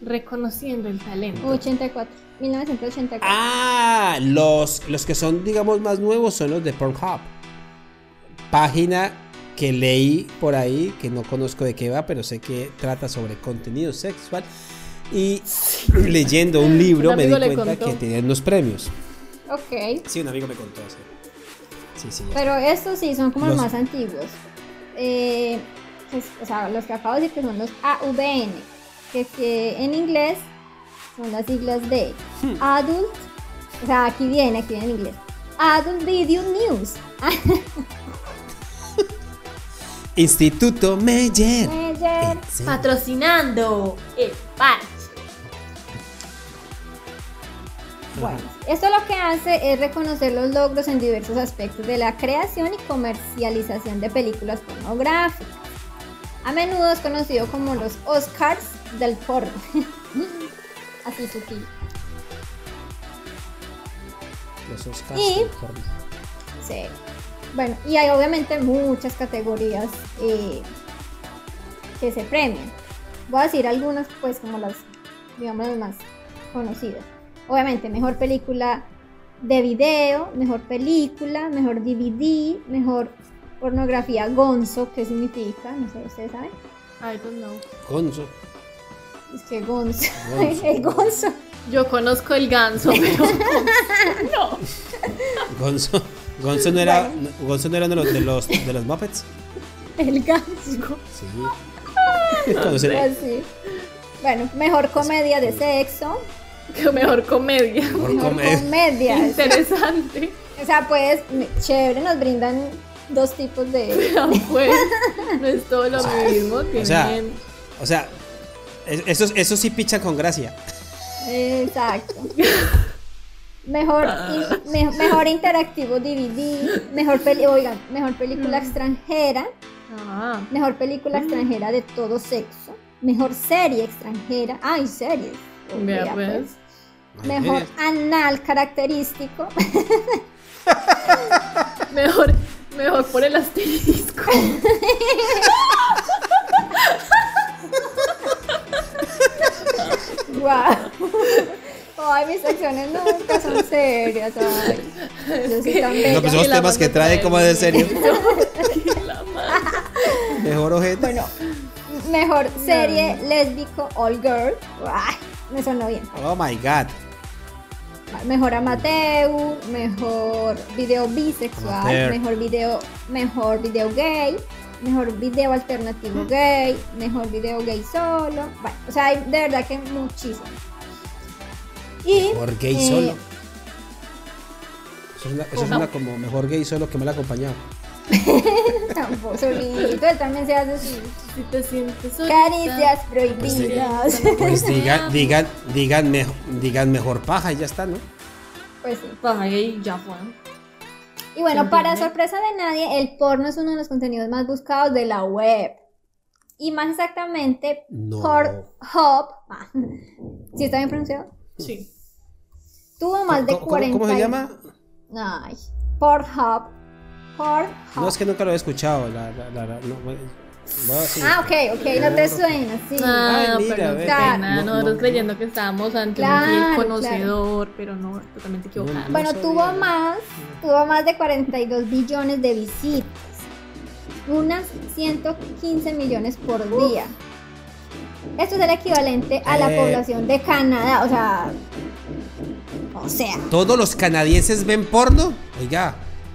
reconociendo el talento. 84. 1984. Ah, los, los que son, digamos, más nuevos son los de Pornhub. Página que leí por ahí, que no conozco de qué va, pero sé que trata sobre contenido sexual Y leyendo un libro Un me di cuenta contó. que tenían unos premios. Ok. Sí, un amigo me contó. Sí, sí. sí. Pero estos sí son como los, Los- más antiguos. Eh, pues, o sea, los que acabo de decir que son los AVN, que, que en inglés son las siglas de Hmm. Adult, o sea, aquí viene, aquí viene en inglés. Adult Video News. Instituto Meyer. Meyer. Patrocinando el parche. Bueno, esto lo que hace es reconocer los logros en diversos aspectos de la creación y comercialización de películas pornográficas. A menudo es conocido como los Oscars del porno. Así sutil. Los Oscars. Y- del porno. Sí. Bueno, y hay obviamente muchas categorías eh, que se premian. Voy a decir algunas, pues, como las, digamos, las más conocidas. Obviamente, mejor película de video, mejor película, mejor DVD, mejor pornografía gonzo, ¿qué significa? No sé, ¿ustedes saben? I don't know. Gonzo. Es que gonzo. Gonzo. El gonzo. Yo conozco el ganso, pero no. Gonzo. Gonzo no era, Gonzo no era de los, de los, de los Muppets. El ganso. Sí. Conocer- Así. Bueno, mejor comedia de sexo. Mejor comedia. Mejor Mejor comedia. comedia. Interesante. O sea, pues, chévere, nos brindan dos tipos de... Pero pues, no es todo lo mismo. O sea, Tienen. o sea, es- esos, esos sí pichan con gracia. Exacto. Mejor, in- me- mejor interactivo DVD, mejor peli, oigan, mejor película extranjera, Ah, mejor película extranjera de todo sexo, mejor serie extranjera, ay, series. Vea, Vea, pues. pues. Mejor anal característico, mejor, mejor por el asterisco. Guau. Ay, mis secciones nunca son serias. Ay. Yo soy tan bella. No, pues la temas que trae como de serio. Mejor ojete. Bueno, mejor serie lésbico all girl. Ay, me sonó bien. Oh my god. Mejor amateur, mejor video bisexual, Amateur. mejor video, mejor video gay, mejor video alternativo gay, mejor video gay solo. Bueno, o sea, hay de verdad que muchísimo. Y Mejor gay eh, solo. Eso es, una, eso es No. una como mejor gay solo que me la ha acompañado. tampoco, solito, él también se hace sus Si te sientes solita. caricias Pues, prohibidas. Pues digan, digan, digan, mejo- digan mejor paja y ya está, ¿no? Pues sí. Ay, ya fue. Y bueno, ¿Se para sorpresa de nadie, el porno es uno de los contenidos más buscados de la web. Y más exactamente, No. Pornhub, ah, ¿sí está bien pronunciado? Sí. Tuvo más de ¿Cómo, cómo- 40. cómo se llama? Ay, Pornhub. No, es que nunca lo he escuchado. La, la, la- no, Ah, ok, ok, no te suena, sí. Ah, Ay, mira, pero pena. No, Nosotros no. creyendo que estábamos ante Claro, un fiel claro. conocedor, pero no, totalmente equivocado. No, Bueno, tuvo más, tuvo más de 42 billones de visitas. Unas 115 millones por día. Esto es el equivalente a la Eh. población de Canadá, o sea. O sea, ¿Todos los canadienses ven porno? Oiga,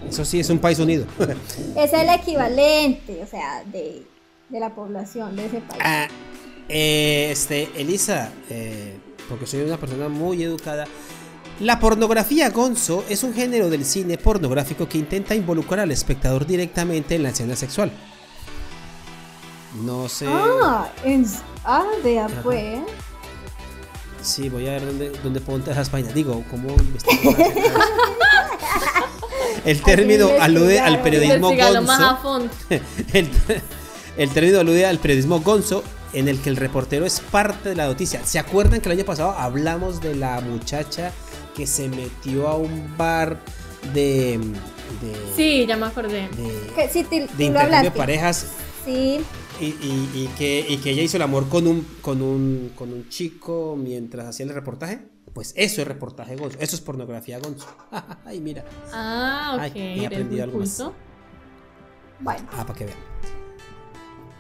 eso sí es un país unido. es el equivalente, o sea, de, de la población de ese país. Ah, eh, este, Elisa, eh, porque soy una persona muy educada. La pornografía gonzo es un género del cine pornográfico que intenta involucrar al espectador directamente en la escena sexual. No sé. Ah, en- ah, vea pues. Sí, voy a ver dónde, dónde puedo entrar esas páginas. Digo, ¿cómo eso? El término alude al periodismo Investígalo más a gonzo. fondo. El, el término alude al periodismo gonzo en el que el reportero es parte de la noticia. ¿Se acuerdan que el año pasado hablamos de la muchacha que se metió a un bar de. de, Sí, ya me acordé. de, Que sí, tú, de tú lo intercambio de parejas Sí, y, y- y que, y que ella hizo el amor con un, con un, con un chico mientras hacía el reportaje. Pues eso es reportaje gonzo. Eso es pornografía gonzo. Ay, mira. Ah, ok. Ay, he aprendido algo más. bueno. Ah, para que vean.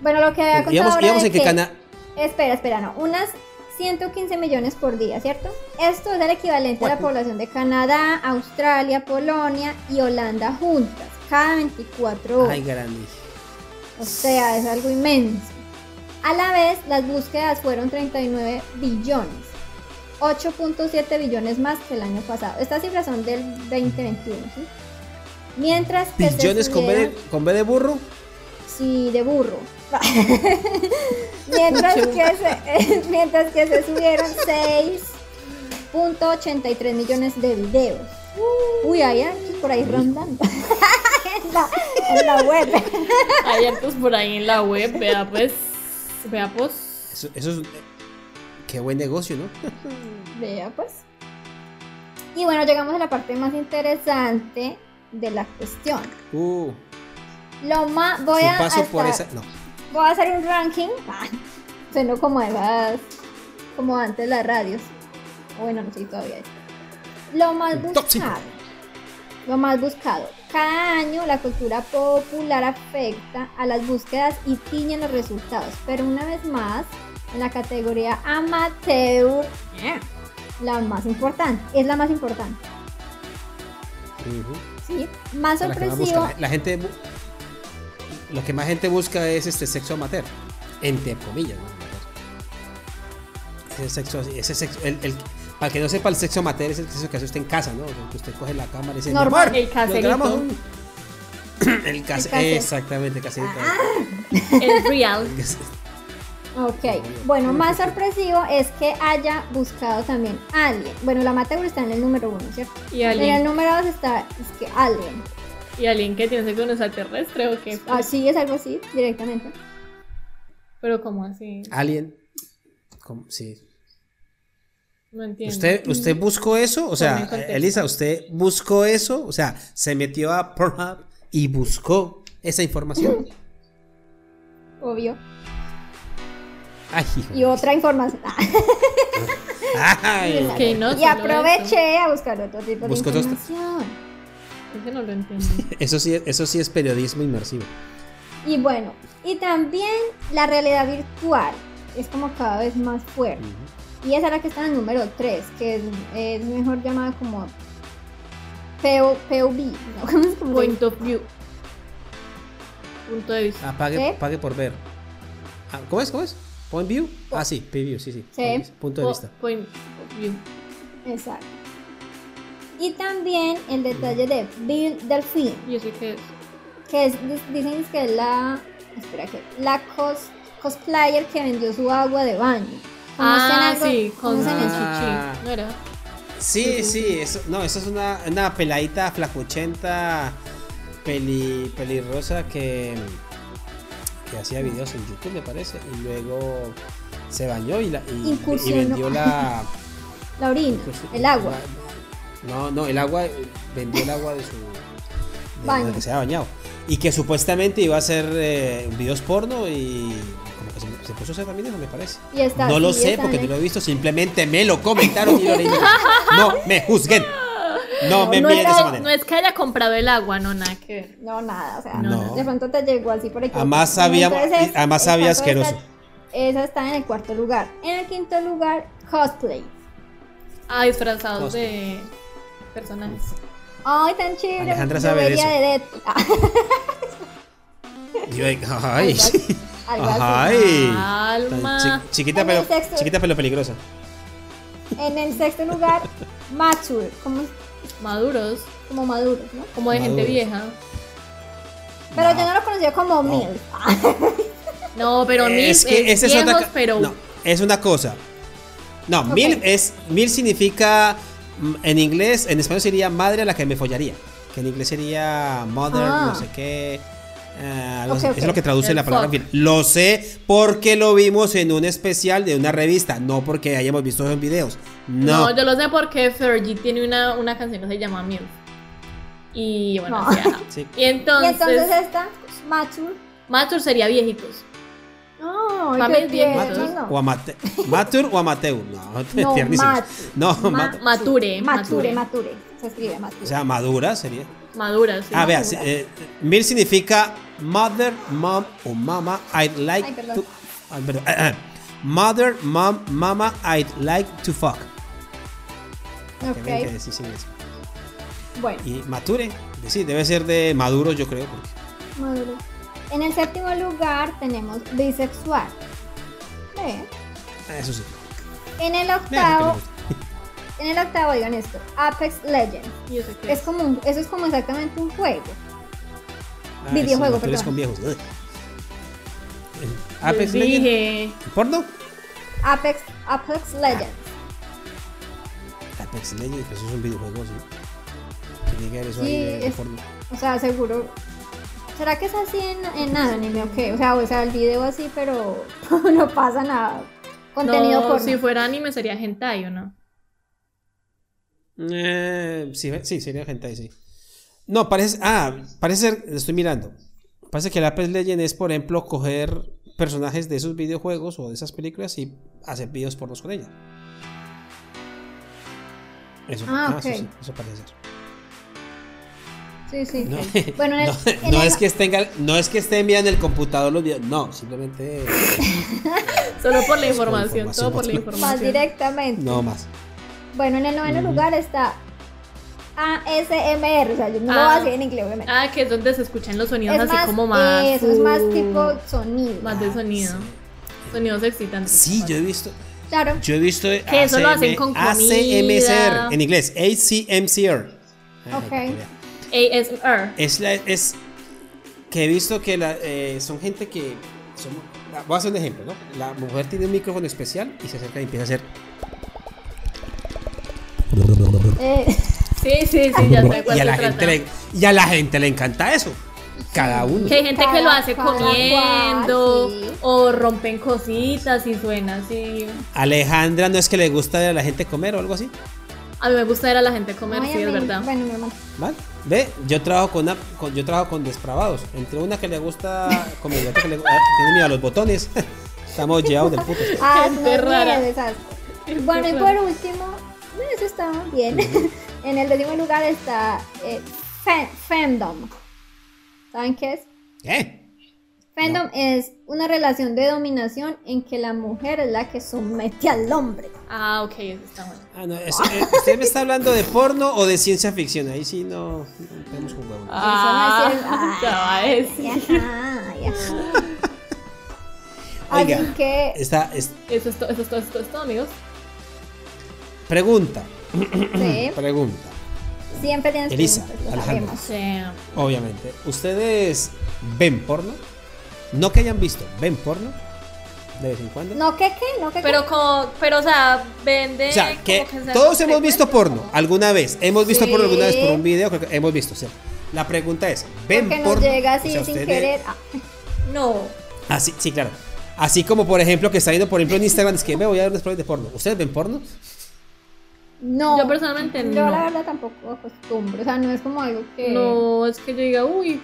Bueno, lo que había contado Íbamos, ahora de en que Cana. Espera, espera, no. Unas 115 millones por día, ¿cierto? Esto es el equivalente a la población de Canadá, Australia, Polonia y Holanda juntas, cada 24 horas. Ay, grande. O sea, es algo inmenso. A la vez, las búsquedas fueron 39 billones, 8.7 billones más que el año pasado. Estas cifras son del 2021, ¿sí? Mientras que se Billones con B, de, subieron- con B de burro. Sí, de burro. mientras, que se, mientras que se subieron 6.83 millones de videos. Uy, hay hartos por ahí rondando. en, la, en la web. Hay hartos por ahí en la web, vea pues. Vea pues. Eso, eso es. Qué buen negocio, ¿no? Vea pues. Y bueno, llegamos a la parte más interesante de la cuestión. Uh, Lo más voy a paso por esa. No. voy a hacer un ranking. Ah, Sueno como de las como antes las radios. Bueno, no sé todavía es. Lo más buscado. Lo más buscado. Cada año la cultura popular afecta a las búsquedas y tiñe los resultados. Pero una vez más, en la categoría amateur, la más importante. Es la más importante. ¿sí? Más La que más sorpresivo. La, la gente. Lo que más gente busca es este sexo amateur. Entre comillas, ¿no? Ese sexo, así- ese sexo, el, el- para que no sepa, el sexo amateur es el sexo que hace usted en casa, ¿no? O sea, que usted coge la cámara y dice, Normal. "Mi amor, El caserito. grabamos un-". El case- El case- exactamente, caserito. El real. Ok, bueno, más sorpresivo es que haya buscado también Alien. Bueno, la amateur está en el número uno, ¿cierto? Y En el número dos está es que Alien. y alguien que tiene con un extraterrestre o qué. Así es algo así, directamente. Pero como así. Alien. ¿Cómo? Sí. No entiendo. ¿Usted, ¿Usted buscó eso? O sea. Elisa, ¿usted buscó eso? O sea, se metió a Pornhub y buscó esa información. Obvio. Ay. Y otra información. Ay. No, y aproveché a buscar otro tipo de Buscó otros- información. Ese no lo entiendo. Eso sí, eso sí es periodismo inmersivo. Y bueno, y también la realidad virtual es como cada vez más fuerte. Y esa es la que está en el número 3, que es, es mejor llamada como PO, POV. ¿no? ¿Cómo es como Point of view. Punto de vista. Ah, pague, pague por ver. Ah, ¿Cómo es? ¿Cómo es? ¿Point view? Ah, sí, view, sí, sí. Sí. Punto de Po- vista. Point of view. Exacto. Y también el detalle de Bill Delphine, ¿Y eso qué es? que es, dicen que es la, espera que, la cos, cosplayer que vendió su agua de baño. ¿Conocen Ah, algo? sí, con ¿Conocen Ah. chichi. ¿No era? Sí, sí, eso, no, eso es una, una peladita flacuchenta, peli, pelirrosa que, que hacía videos en YouTube, me parece, y luego se bañó y, la, y, vendió la... La orina, el agua. No, no, el agua, vendió el agua de su... de Baño. que se había bañado. Y que supuestamente iba a hacer eh, videos porno y como que se, se puso a hacer me parece. Y está, no lo sé porque no lo he visto, simplemente me lo comentaron y yo leí. No me juzguen. No me no, de es, esa manera. no es que haya comprado el agua, no, nada que ver. No, nada, o sea, No. de pronto te llegó así por equivocación. Además sabía- Entonces, es- además sabía asqueroso. Esa está en el cuarto lugar. En el quinto lugar, cosplay. Ah, disfrazados Cosplay. de personajes. Ay, tan chévere. Alejandra sabe de eso. de Deadpool. Ah, Yo, ay, Algo así, algo así. ay. Alma. Chiquita pero sexto- chiquita pero peligrosa. En el sexto lugar, mature, como, Maduros. como maduros, ¿no? Como de gente vieja. Pero yo no lo conocía como No. mil. No, pero mil es que es viejos, otra ca- pero no, es una cosa. No, mil es mil significa mm, en inglés, en español sería madre a la que me follaría, que en inglés sería mother, Ah. no sé qué. Eh, algo Ok, así. ok. Es lo que traduce El la palabra. Lo sé porque lo vimos en un especial de una revista, no porque hayamos visto esos videos. No. No, yo lo sé porque Fergie tiene una, una canción que se llama Milf. Y bueno, No. sí, ajá. Sí. Y entonces, y entonces esta, mature. Mature sería viejitos. No, qué bien Matur o amate matur o amateur. No, No, tiernísimos. mat- No, Ma- mat- Mature, Mature, mature. mature. Se escribe mature. o sea, madura sería. Maduras. sí. Ah, vea, sí, eh, Mil significa mother, mom o mama. I'd like Ay, perdón. to. ah, perdón, ah, ah. Mother, Mom, Mama, I'd like to fuck. Ok, que decir sin eso. bueno, Y Mature, sí, debe ser de Maduro, yo creo. porque- maduro. En el séptimo lugar tenemos bisexual. Ve. ah, eso sí. En el octavo. En el octavo, digan esto, Apex Legends. Y que Es como un- eso es como exactamente un juego. Ah, Videojuego, sí, Matures perdón. con viejos. Ugh. Apex Legends. dije. ¿Porno? Apex, Apex Legends. Apex Legends, pues eso es un videojuego, sí. Que diga eso ahí Sí, de, de es- porno. O sea, seguro. ¿Será que es así en, en anime o qué? O sea, o sea, el video así, pero no pasa nada. Contenido no, porno. si fuera anime sería hentai o no. Eh, sí, sí, sería gente ahí, sí. No, parece. Ah, parece ser. Estoy mirando. Parece que el Apex Legends es, por ejemplo, coger personajes de esos videojuegos o de esas películas y hacer videos pornos con ella. Eso, Ah, eso ok. sí, eso parece ser. Sí, sí. No, Bueno, el, no, el- es que estén, no es que estén enviando en el computador los videos, no, simplemente Solo por la información, información, todo por la más- más información. directamente. no más. Bueno, en el noveno lugar está ASMR. O sea, yo no lo Ah. voy a decir en inglés, obviamente. Ah, que es donde se escuchan los sonidos es así más, como más. Eso, es más uh, tipo sonido. Más de sonido. Sonidos excitantes. Sí, yo he visto, Claro. yo he visto Que eso lo hacen con comida. ACMCR, en inglés, ACMCR. Ah, Ok. ASMR. Es la, es que he visto que la, eh, son gente que son, voy a hacer un ejemplo, ¿no? La mujer tiene un micrófono especial y se acerca y empieza a hacer Eh, Sí, sí, sí, ya sé cuál y a la gente le, y a la gente le encanta eso. Cada uno. Que hay gente que lo hace Cada cual, comiendo sí. o rompen cositas y suena así. Alejandra no es que le gusta a la gente comer o algo así. A mí me gusta ver a la gente comer, ay, sí, es verdad. Bueno, mi hermano. ¿Vale? Ve, yo trabajo con, una- con- yo trabajo con despravados. Entre una que le gusta comer y otra que le ah, tiene miedo a los botones. Estamos llevados del puto. Ah, Gente no, rara. Bueno, y por último, eso está bien. en el décimo lugar está eh, fa- fandom. ¿Saben qué es? ¿Qué? Fandom es una relación de dominación en que la mujer es la que somete al hombre. Ah, ok, eso está bueno. Ah, no, eh, ¿Usted me está hablando de porno o de ciencia ficción? Ahí sí no, no tenemos un huevo. Ah, Eso no es-. Oiga, Así que, esta, es- Eso es, to- eso es todo, eso es todo, amigos. Pregunta, sí, pregunta, siempre tienes Elisa, Alejandra. Sí. obviamente. ¿Ustedes ven porno? No que hayan visto, ¿ven porno? De vez en cuando. No, ¿qué qué? No, ¿qué qué? Pero como, pero o sea, vende. O sea, como que todos hemos visto porno ¿no? alguna vez. Hemos visto Sí. porno alguna vez por un video, creo que hemos visto. o sea, la pregunta es, ¿ven Porque nos porno? llega O así sea, sin querer. Ah, No. Así, sí, claro. Así como, por ejemplo, que está viendo, por ejemplo, en Instagram, es que me voy a ver unas pruebas de porno. ¿Ustedes ven porno? No. Yo personalmente Yo no. la verdad tampoco acostumbro. O sea, no es como algo que. No, es que yo diga, uy.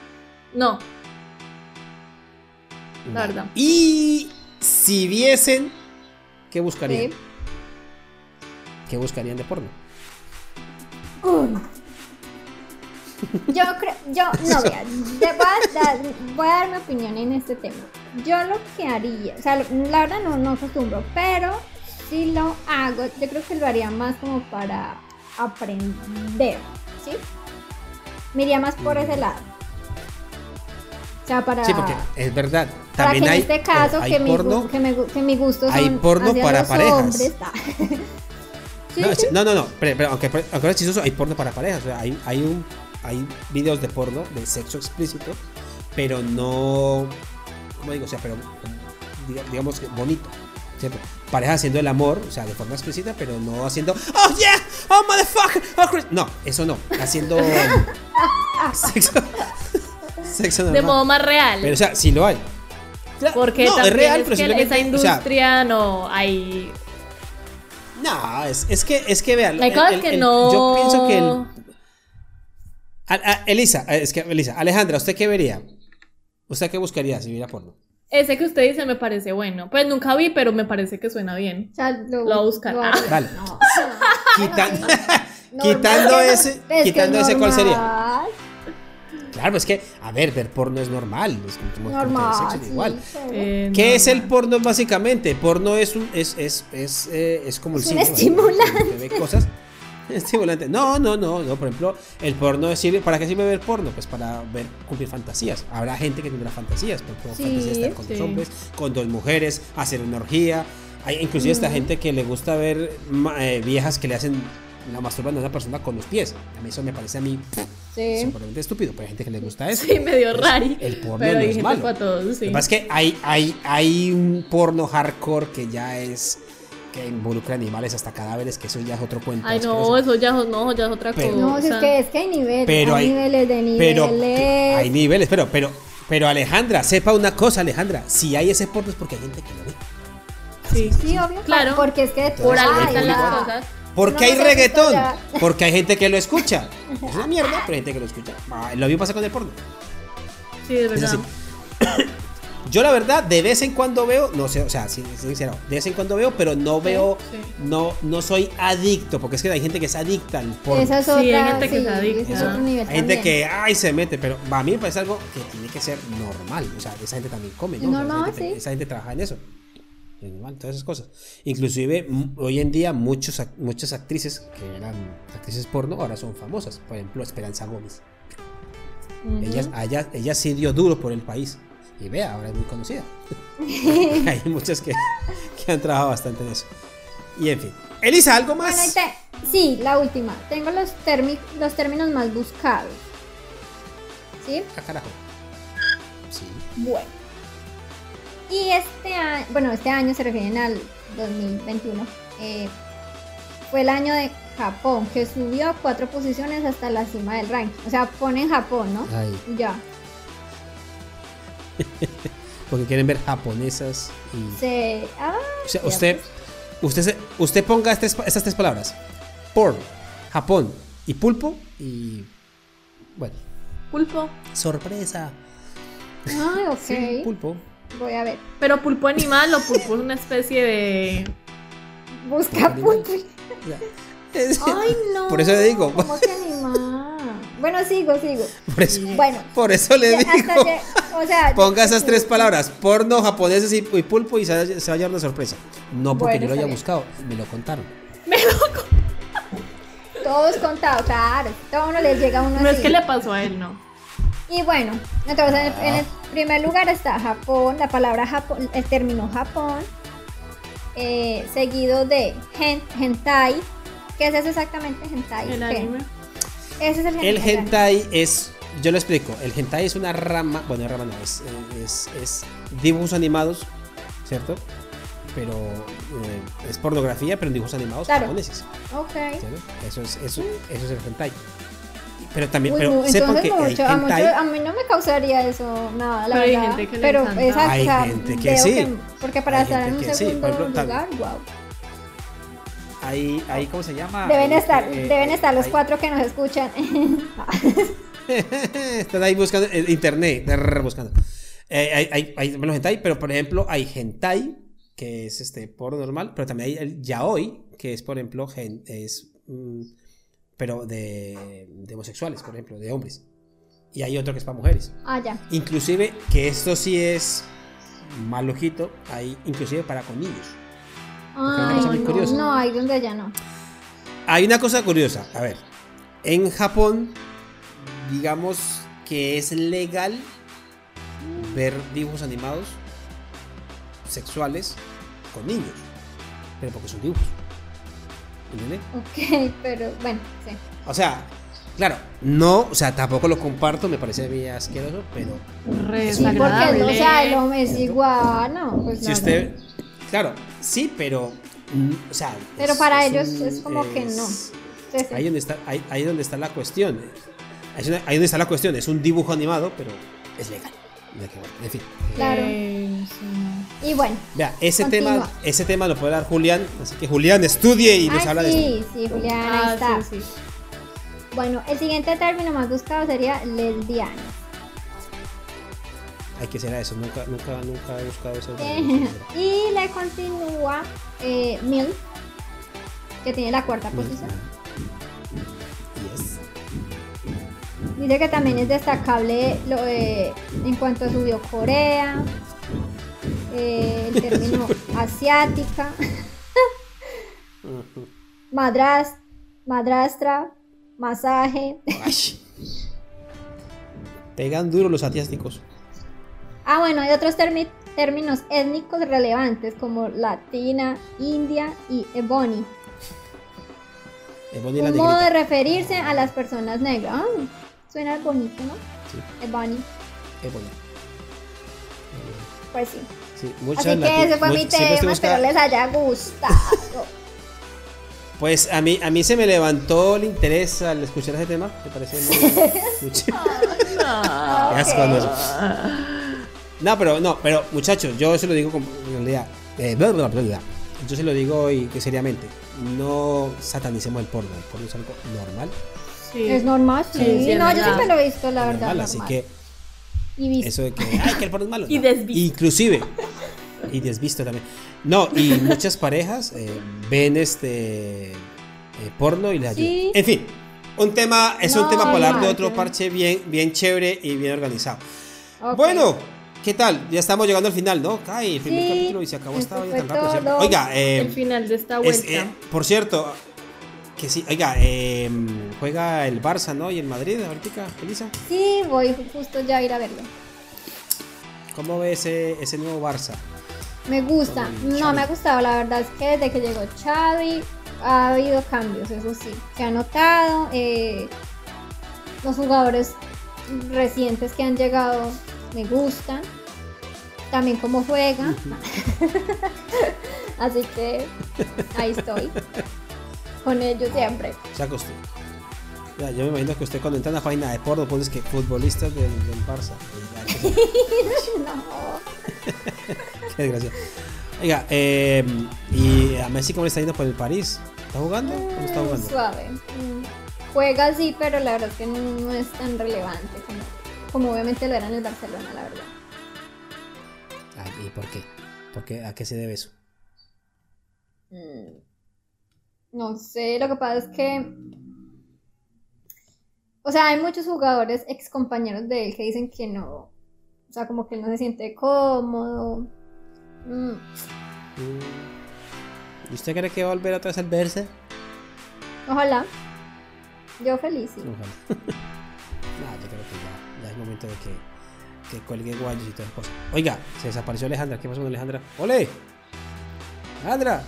No, la verdad. Y si viesen, ¿qué buscarían? Sí. ¿Qué buscarían de porno? Uy. Yo creo, yo, no, vea, te voy a, dar, voy a dar mi opinión en este tema. Yo lo que haría, o sea, la verdad no, no acostumbro, pero si lo hago, yo creo que lo haría más como para aprender, ¿sí? Me iría más por ese lado. O sea, para, Sí, porque es verdad. para que También en hay, este caso, hay que, mi, porno. gu- que, me que mi gusto son hay porno hacia para los parejas. hombres, ah. Sí, no, sí. no, no, no, pero, pero aunque, aunque es chistoso, hay porno para parejas. O sea, hay, hay, un, hay videos de porno de sexo explícito, pero no. ¿Cómo digo? O sea, pero diga- digamos que bonito. ¿Cierto? Parejas haciendo el amor, o sea, de forma explícita, pero no haciendo. ¡Oh, yeah! ¡Oh, motherfucker! Oh, Chris-". no, eso no. Haciendo. sexo. Sexo normal. De modo más real. Pero, o sea, sí lo hay. Porque no, también es real, es pero que esa o sea, industria no hay. no, es, es que, es que vean. Cosas el- que el- no. Yo pienso que el. A- a- Elisa, es que Elisa, Alejandra, ¿usted qué vería? ¿Usted qué buscaría si viera porno? Ese que usted dice me parece bueno. Pues nunca vi, pero me parece que suena bien. O sea, lo, Lo voy a buscar. lo Ah. haría. Vale. No. Quitando no- ese, es quitando ese, ¿cuál sería? Claro, es que, a ver, ver porno es normal. Es como, Normal. sexo, sí, igual. Eh, ¿Qué es el porno básicamente? Porno es un es es es, eh, es como el estimulante. Cosas. Estimulante. No, no, no, no. Por ejemplo, el porno sirve. ¿Para qué sirve ver porno? Pues para ver cumplir fantasías. Habrá gente que tendrá fantasías. Por ejemplo, Sí, fantasía de estar con sí. dos hombres, con dos mujeres, hacer una orgía. Hay inclusive esta gente que le gusta ver eh, viejas que le hacen la masturban a una persona con los pies. A mí eso me parece a mí Sí. supermente estúpido, pero hay gente que le gusta eso. Sí, medio Es- rari. el porno pero no hay es gente malo. para todos, sí. Lo que pasa es que hay, hay, hay un porno hardcore que ya es. Que involucra animales hasta cadáveres, que eso ya es otro cuento. Ay, no, eso ya, no, ya es otra Pero- cosa. No, si es que es que hay niveles. Pero hay, hay- niveles de Pero niveles. hay niveles, pero, pero, pero Alejandra, sepa una cosa, Alejandra. Si hay ese porno es porque hay gente que lo ve. Sí. Sí, obvio. Claro. Porque es que Por algo están las cosas. Porque No hay reggaetón. Porque hay gente que lo escucha. Es una mierda, pero hay gente que lo escucha. Ah, Lo mismo pasa con el porno. Sí, Es verdad. Yo la verdad, de vez en cuando veo, no sé, o sea, sin- sincero, de vez en cuando veo, pero no veo, sí. no, no soy adicto, porque es que hay gente que es adicta al porno. Esa es Sí, otra. hay gente que sí, se adicta. es otro nivel Hay gente también. que, ay, se mete, pero a mí me parece algo que tiene que ser normal. O sea, esa gente también come, ¿no? Es O sea, normal, esa, gente, sí. esa gente trabaja en eso. Es normal, todas esas cosas. Inclusive, hoy en día, muchos, muchas actrices que eran actrices porno ahora son famosas. Por ejemplo, Esperanza Gómez. Ujú. Ella, a ella, ella sí dio duro por el país. Y vea, ahora es muy conocida. Hay muchas que, que han trabajado bastante en eso. Y en fin. Elisa, ¿algo más? Bueno, ahí te- sí, la última. Tengo los, termi- los términos más buscados. ¿Sí? Ah, carajo. Sí. Bueno. Y este año, bueno, este año se refieren al 2021. eh, fue el año de Japón, que subió cuatro posiciones hasta la cima del ranking. O sea, ponen Japón, ¿no? Y Ya. porque quieren ver japonesas y... Se. Ah, O sea, usted, usted, usted ponga estas, estas tres palabras: porn, Japón y pulpo. Y bueno, Pulpo. sorpresa. Ay, ok. Sí, pulpo. Voy a ver. Pero pulpo animal o pulpo es una especie de. Busca Pulpo Ay, no. Por eso le digo. ¿Cómo que animal? Bueno, sigo, sigo. Por eso, Bueno. por eso le digo. lle- o sea, Ponga esas tres palabras: porno, japoneses y, y pulpo. Y se va, a- se va a llevar una sorpresa. No porque Bueno, yo lo haya buscado, me lo contaron. Todos contados, claro. Todo uno les llega a uno No es que le pasó a él, no. Y bueno, entonces en el, en el Ah. primer lugar está Japón, la palabra Japón, el término Japón, eh, seguido de hen- hentai. ¿Qué es eso exactamente? Hentai. El anime. Ese es el hentai. El hentai es, yo lo explico, el hentai es una rama, bueno, rama no, es, es, es dibujos animados, ¿cierto? Pero eh, es pornografía, pero en dibujos animados Claro. japoneses, Ok. ¿cierto? Eso es, eso, eso es el hentai. Pero también, Uy, pero no, sepan entonces que mucho, el a, hentai, mucho- a mí no me causaría eso nada, la Pero hay verdad. gente que le pero exacto, Hay o sea, gente que sí. porque para Hay estar en un que sí, segundo ejemplo, lugar, wow. Ahí, ahí, ¿cómo se llama? Deben Ahí, estar, eh, deben eh, estar los ahí- cuatro que nos escuchan. Están ahí buscando en internet, buscando. Eh, hay, hay, hay bueno, hentai, pero por ejemplo hay hentai, que es este porno normal, pero también hay el yaoi, que es por ejemplo, gen- es, mm, pero de, de homosexuales, por ejemplo, de hombres. Y hay otro que es para mujeres. ah, ya. Inclusive, que esto sí es más lojito, hay inclusive para con niños. Una Ay, cosa muy no, curiosa. no, ahí donde ya no. Hay una cosa curiosa, a ver, en Japón, digamos que es legal ver dibujos animados sexuales con niños, pero porque son dibujos. ¿Entiendes? Ok, pero bueno, sí. O sea, claro, no, o sea, tampoco lo comparto, me parece bien asqueroso, pero Re Sí, porque, o sea, el hombre es igual, no, pues si no, usted, claro, sí, pero, mm, o sea, Pero es- para es ellos un- es como que no. es- Sí, sí. Ahí donde está, ahí, ahí donde está la cuestión. Ahí es una- ahí donde está la cuestión. Es un dibujo animado, pero es legal. En fin. Claro. Eh, sí. Y bueno. Vea, ese Continúa. tema, ese tema lo puede dar Julián. Así que Julián estudie y nos Ay, habla de eso. sí, sí, Julián, ahí Ah, está. sí, sí. Bueno, el siguiente término más buscado sería lesbiana. Ay, ¿qué será eso? Nunca, nunca, nunca he buscado eso. y le continúa eh, MILF, que tiene la cuarta posición. Yes. Dice que también es destacable lo, eh, en cuanto subió Corea, eh, el término asiática, madras, madrastra, masaje. Pegan duro los asiáticos. Ah, bueno, hay otros términos étnicos relevantes como latina, india y ebony. El Bonnie y la Un modo de referirse a las personas negras. Ah, suena bonito, ¿no? Sí, Ebony. el Bonnie. Pues sí. Sí, muchas Así que ese fue mi tema, espero les haya gustado. Pues a mí, a mí se me levantó el interés al escuchar ese tema. Me parece muy. muy asco, no, eso. No, pero no, pero muchachos, yo se lo digo con realidad. eh, bla, bla, bla, bla. Yo se lo digo y que seriamente. No satanicemos el porno. El porno es algo normal. Sí. Es normal, sí. Sí, sí, no, yo siempre lo he visto, la verdad. normal, así normal. que Y visto. eso de que, ay, que el porno es malo. Y no. desvisto. Inclusive. Y desvisto también. No, y muchas parejas eh, ven este eh, porno y les ayuda. Sí. En fin, un tema, es un No, tema para hablar de otro parche bien, bien chévere y bien organizado. Ok. Bueno, ¿qué tal? Ya estamos llegando al final, ¿no? Ay, el primer Sí, capítulo y se acabó esta vaina tan rápido. Oiga, eh, el final de esta es- vuelta. eh, por cierto, que sí, oiga, eh, juega el Barça, ¿no? Y el Madrid, ahorita, Elisa. Sí, voy justo ya a ir a verlo. ¿Cómo ve ese, ese nuevo Barça? Me gusta. No, me ha gustado. La verdad es que desde que llegó Xavi ha habido cambios, eso sí. Se ha notado. eh, los jugadores recientes que han llegado me gustan. También cómo juega. Así que ahí estoy. Con ellos siempre. Se acostumbra. Ya, yo me imagino que usted cuando entra en la página de porno pones que futbolistas del, del Barça. Se- Qué desgracia. Oiga, eh, ¿y a Messi cómo le está yendo por el París? ¿Está jugando? ¿Cómo está Mm, jugando? Suave. Mm, Juega sí, pero la verdad es que no, no es tan relevante como, como obviamente lo era en el Barcelona, la verdad. Ay, ¿Y por qué? ¿Por qué? ¿A qué se debe eso? Mm, No sé, lo que pasa es que. O sea, hay muchos jugadores ex compañeros de él que dicen que no. O sea, como que él no se siente cómodo. Mm, Mm. ¿Y usted cree que va a volver otra vez al verse? Ojalá. Yo feliz, sí. Ojalá. no, yo creo que ya, momento de que, que cuelgue guayos y todas esas cosas. Oiga, se desapareció Alejandra. ¿Qué pasó con Alejandra? ¡Ole! ¡Alejandra!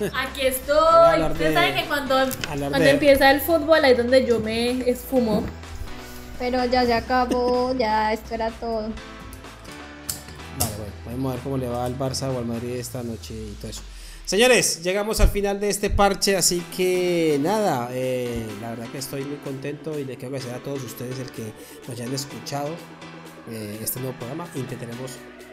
Aquí estoy. Ustedes de- saben que cuando, cuando empieza el fútbol ahí es donde yo me esfumo. Pero ya se acabó, ya esto era todo. Vale, bueno, a ver cómo le va al Barça o al Madrid esta noche y todo eso. Señores, llegamos al final de este parche, así que nada, eh, la verdad que estoy muy contento y le quiero agradecer a todos ustedes el que nos hayan escuchado eh, este nuevo programa. Intentaremos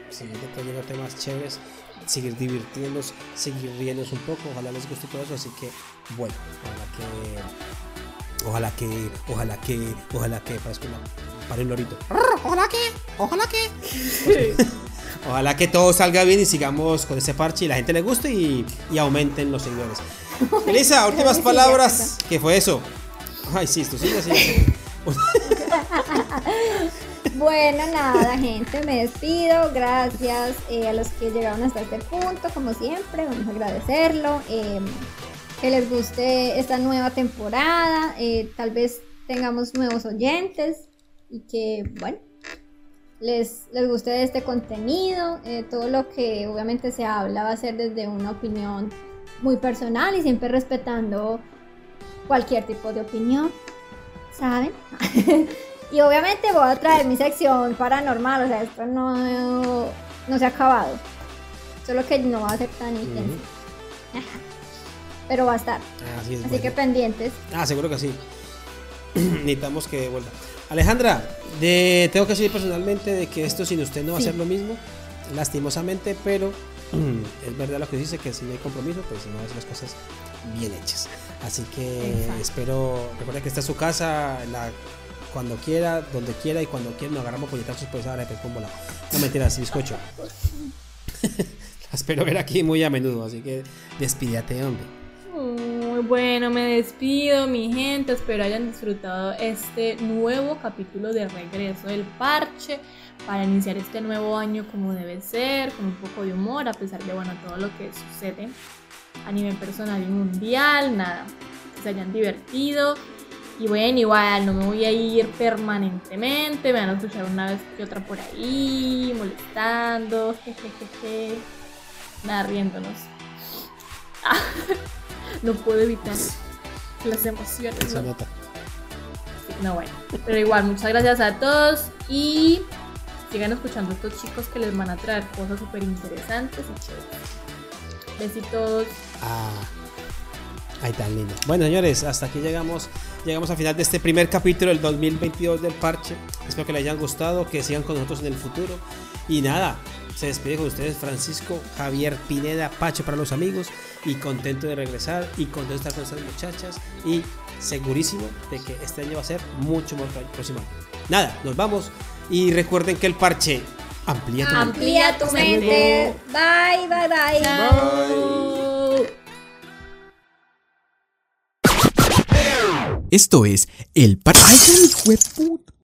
seguir trayendo temas chéveres, seguir divirtiéndonos, seguir riéndonos un poco, ojalá les guste todo eso, así que bueno, ojalá que, ojalá que, ojalá que, ojalá que, parezco una, para un lorito. Ojalá que, ojalá que. Ojalá que todo salga bien y sigamos con ese parche y la gente le guste y, y aumenten los seguidores. Elisa, últimas palabras. ¿Qué fue eso? Ay, sí, esto sí, sí. sí. Bueno, nada, gente, me despido. Gracias eh, a los que llegaron hasta este punto, como siempre, vamos a agradecerlo. eh, que les guste esta nueva temporada. eh, tal vez tengamos nuevos oyentes y que, bueno, les, les guste este contenido. eh, todo lo que obviamente se habla va a ser desde una opinión muy personal y siempre respetando cualquier tipo de opinión, ¿saben? y obviamente voy a traer mi sección paranormal, o sea, esto no, no se ha acabado. Solo que no va a ser tan intenso. Pero va a estar. Así es. Así bueno. que pendientes. Ah, seguro que sí. Necesitamos que vuelva. Alejandra, de, tengo que decir personalmente de que esto sin usted no va a Sí. ser lo mismo, lastimosamente, pero es verdad lo que dice, que si no hay compromiso, pues no hacer las cosas bien hechas. Así que Exacto. espero, recuerda que está en su casa, la, cuando quiera, donde quiera y cuando quiera nos agarramos puñetazos pues ahora con bola. No mentiras, bizcocho. la espero ver aquí muy a menudo, así que despídate, hombre. Mm, Muy bueno, me despido, mi gente. Espero hayan disfrutado este nuevo capítulo de regreso del parche para iniciar este nuevo año como debe ser, con un poco de humor, a pesar de bueno todo lo que sucede a nivel personal y mundial. Nada, que se hayan divertido. Y bueno, igual no me voy a ir permanentemente, me van a escuchar una vez que otra por ahí, molestando, jejejeje, nada, riéndonos. No puedo evitar las emociones. Se ¿no? nota. No, bueno. Pero igual, muchas gracias a todos y sigan escuchando a estos chicos que les van a traer cosas súper interesantes y chéveres. Besitos. Ah, ahí tan lindo. Bueno, señores, hasta aquí llegamos. Llegamos al final de este primer capítulo del 2022 del parche. Espero que les hayan gustado, que sigan con nosotros en el futuro. Y nada, se despide con ustedes Francisco Javier Pineda, Pache para los amigos. Y contento de regresar y contento de estar con estas muchachas. Y segurísimo de que este año va a ser mucho más próximo. Nada, nos vamos. Y recuerden que el parche amplía tu mente. Amplía tu mente. Bye, bye, bye. Chao. Esto es el parche. ¡Ay, hijo de puta!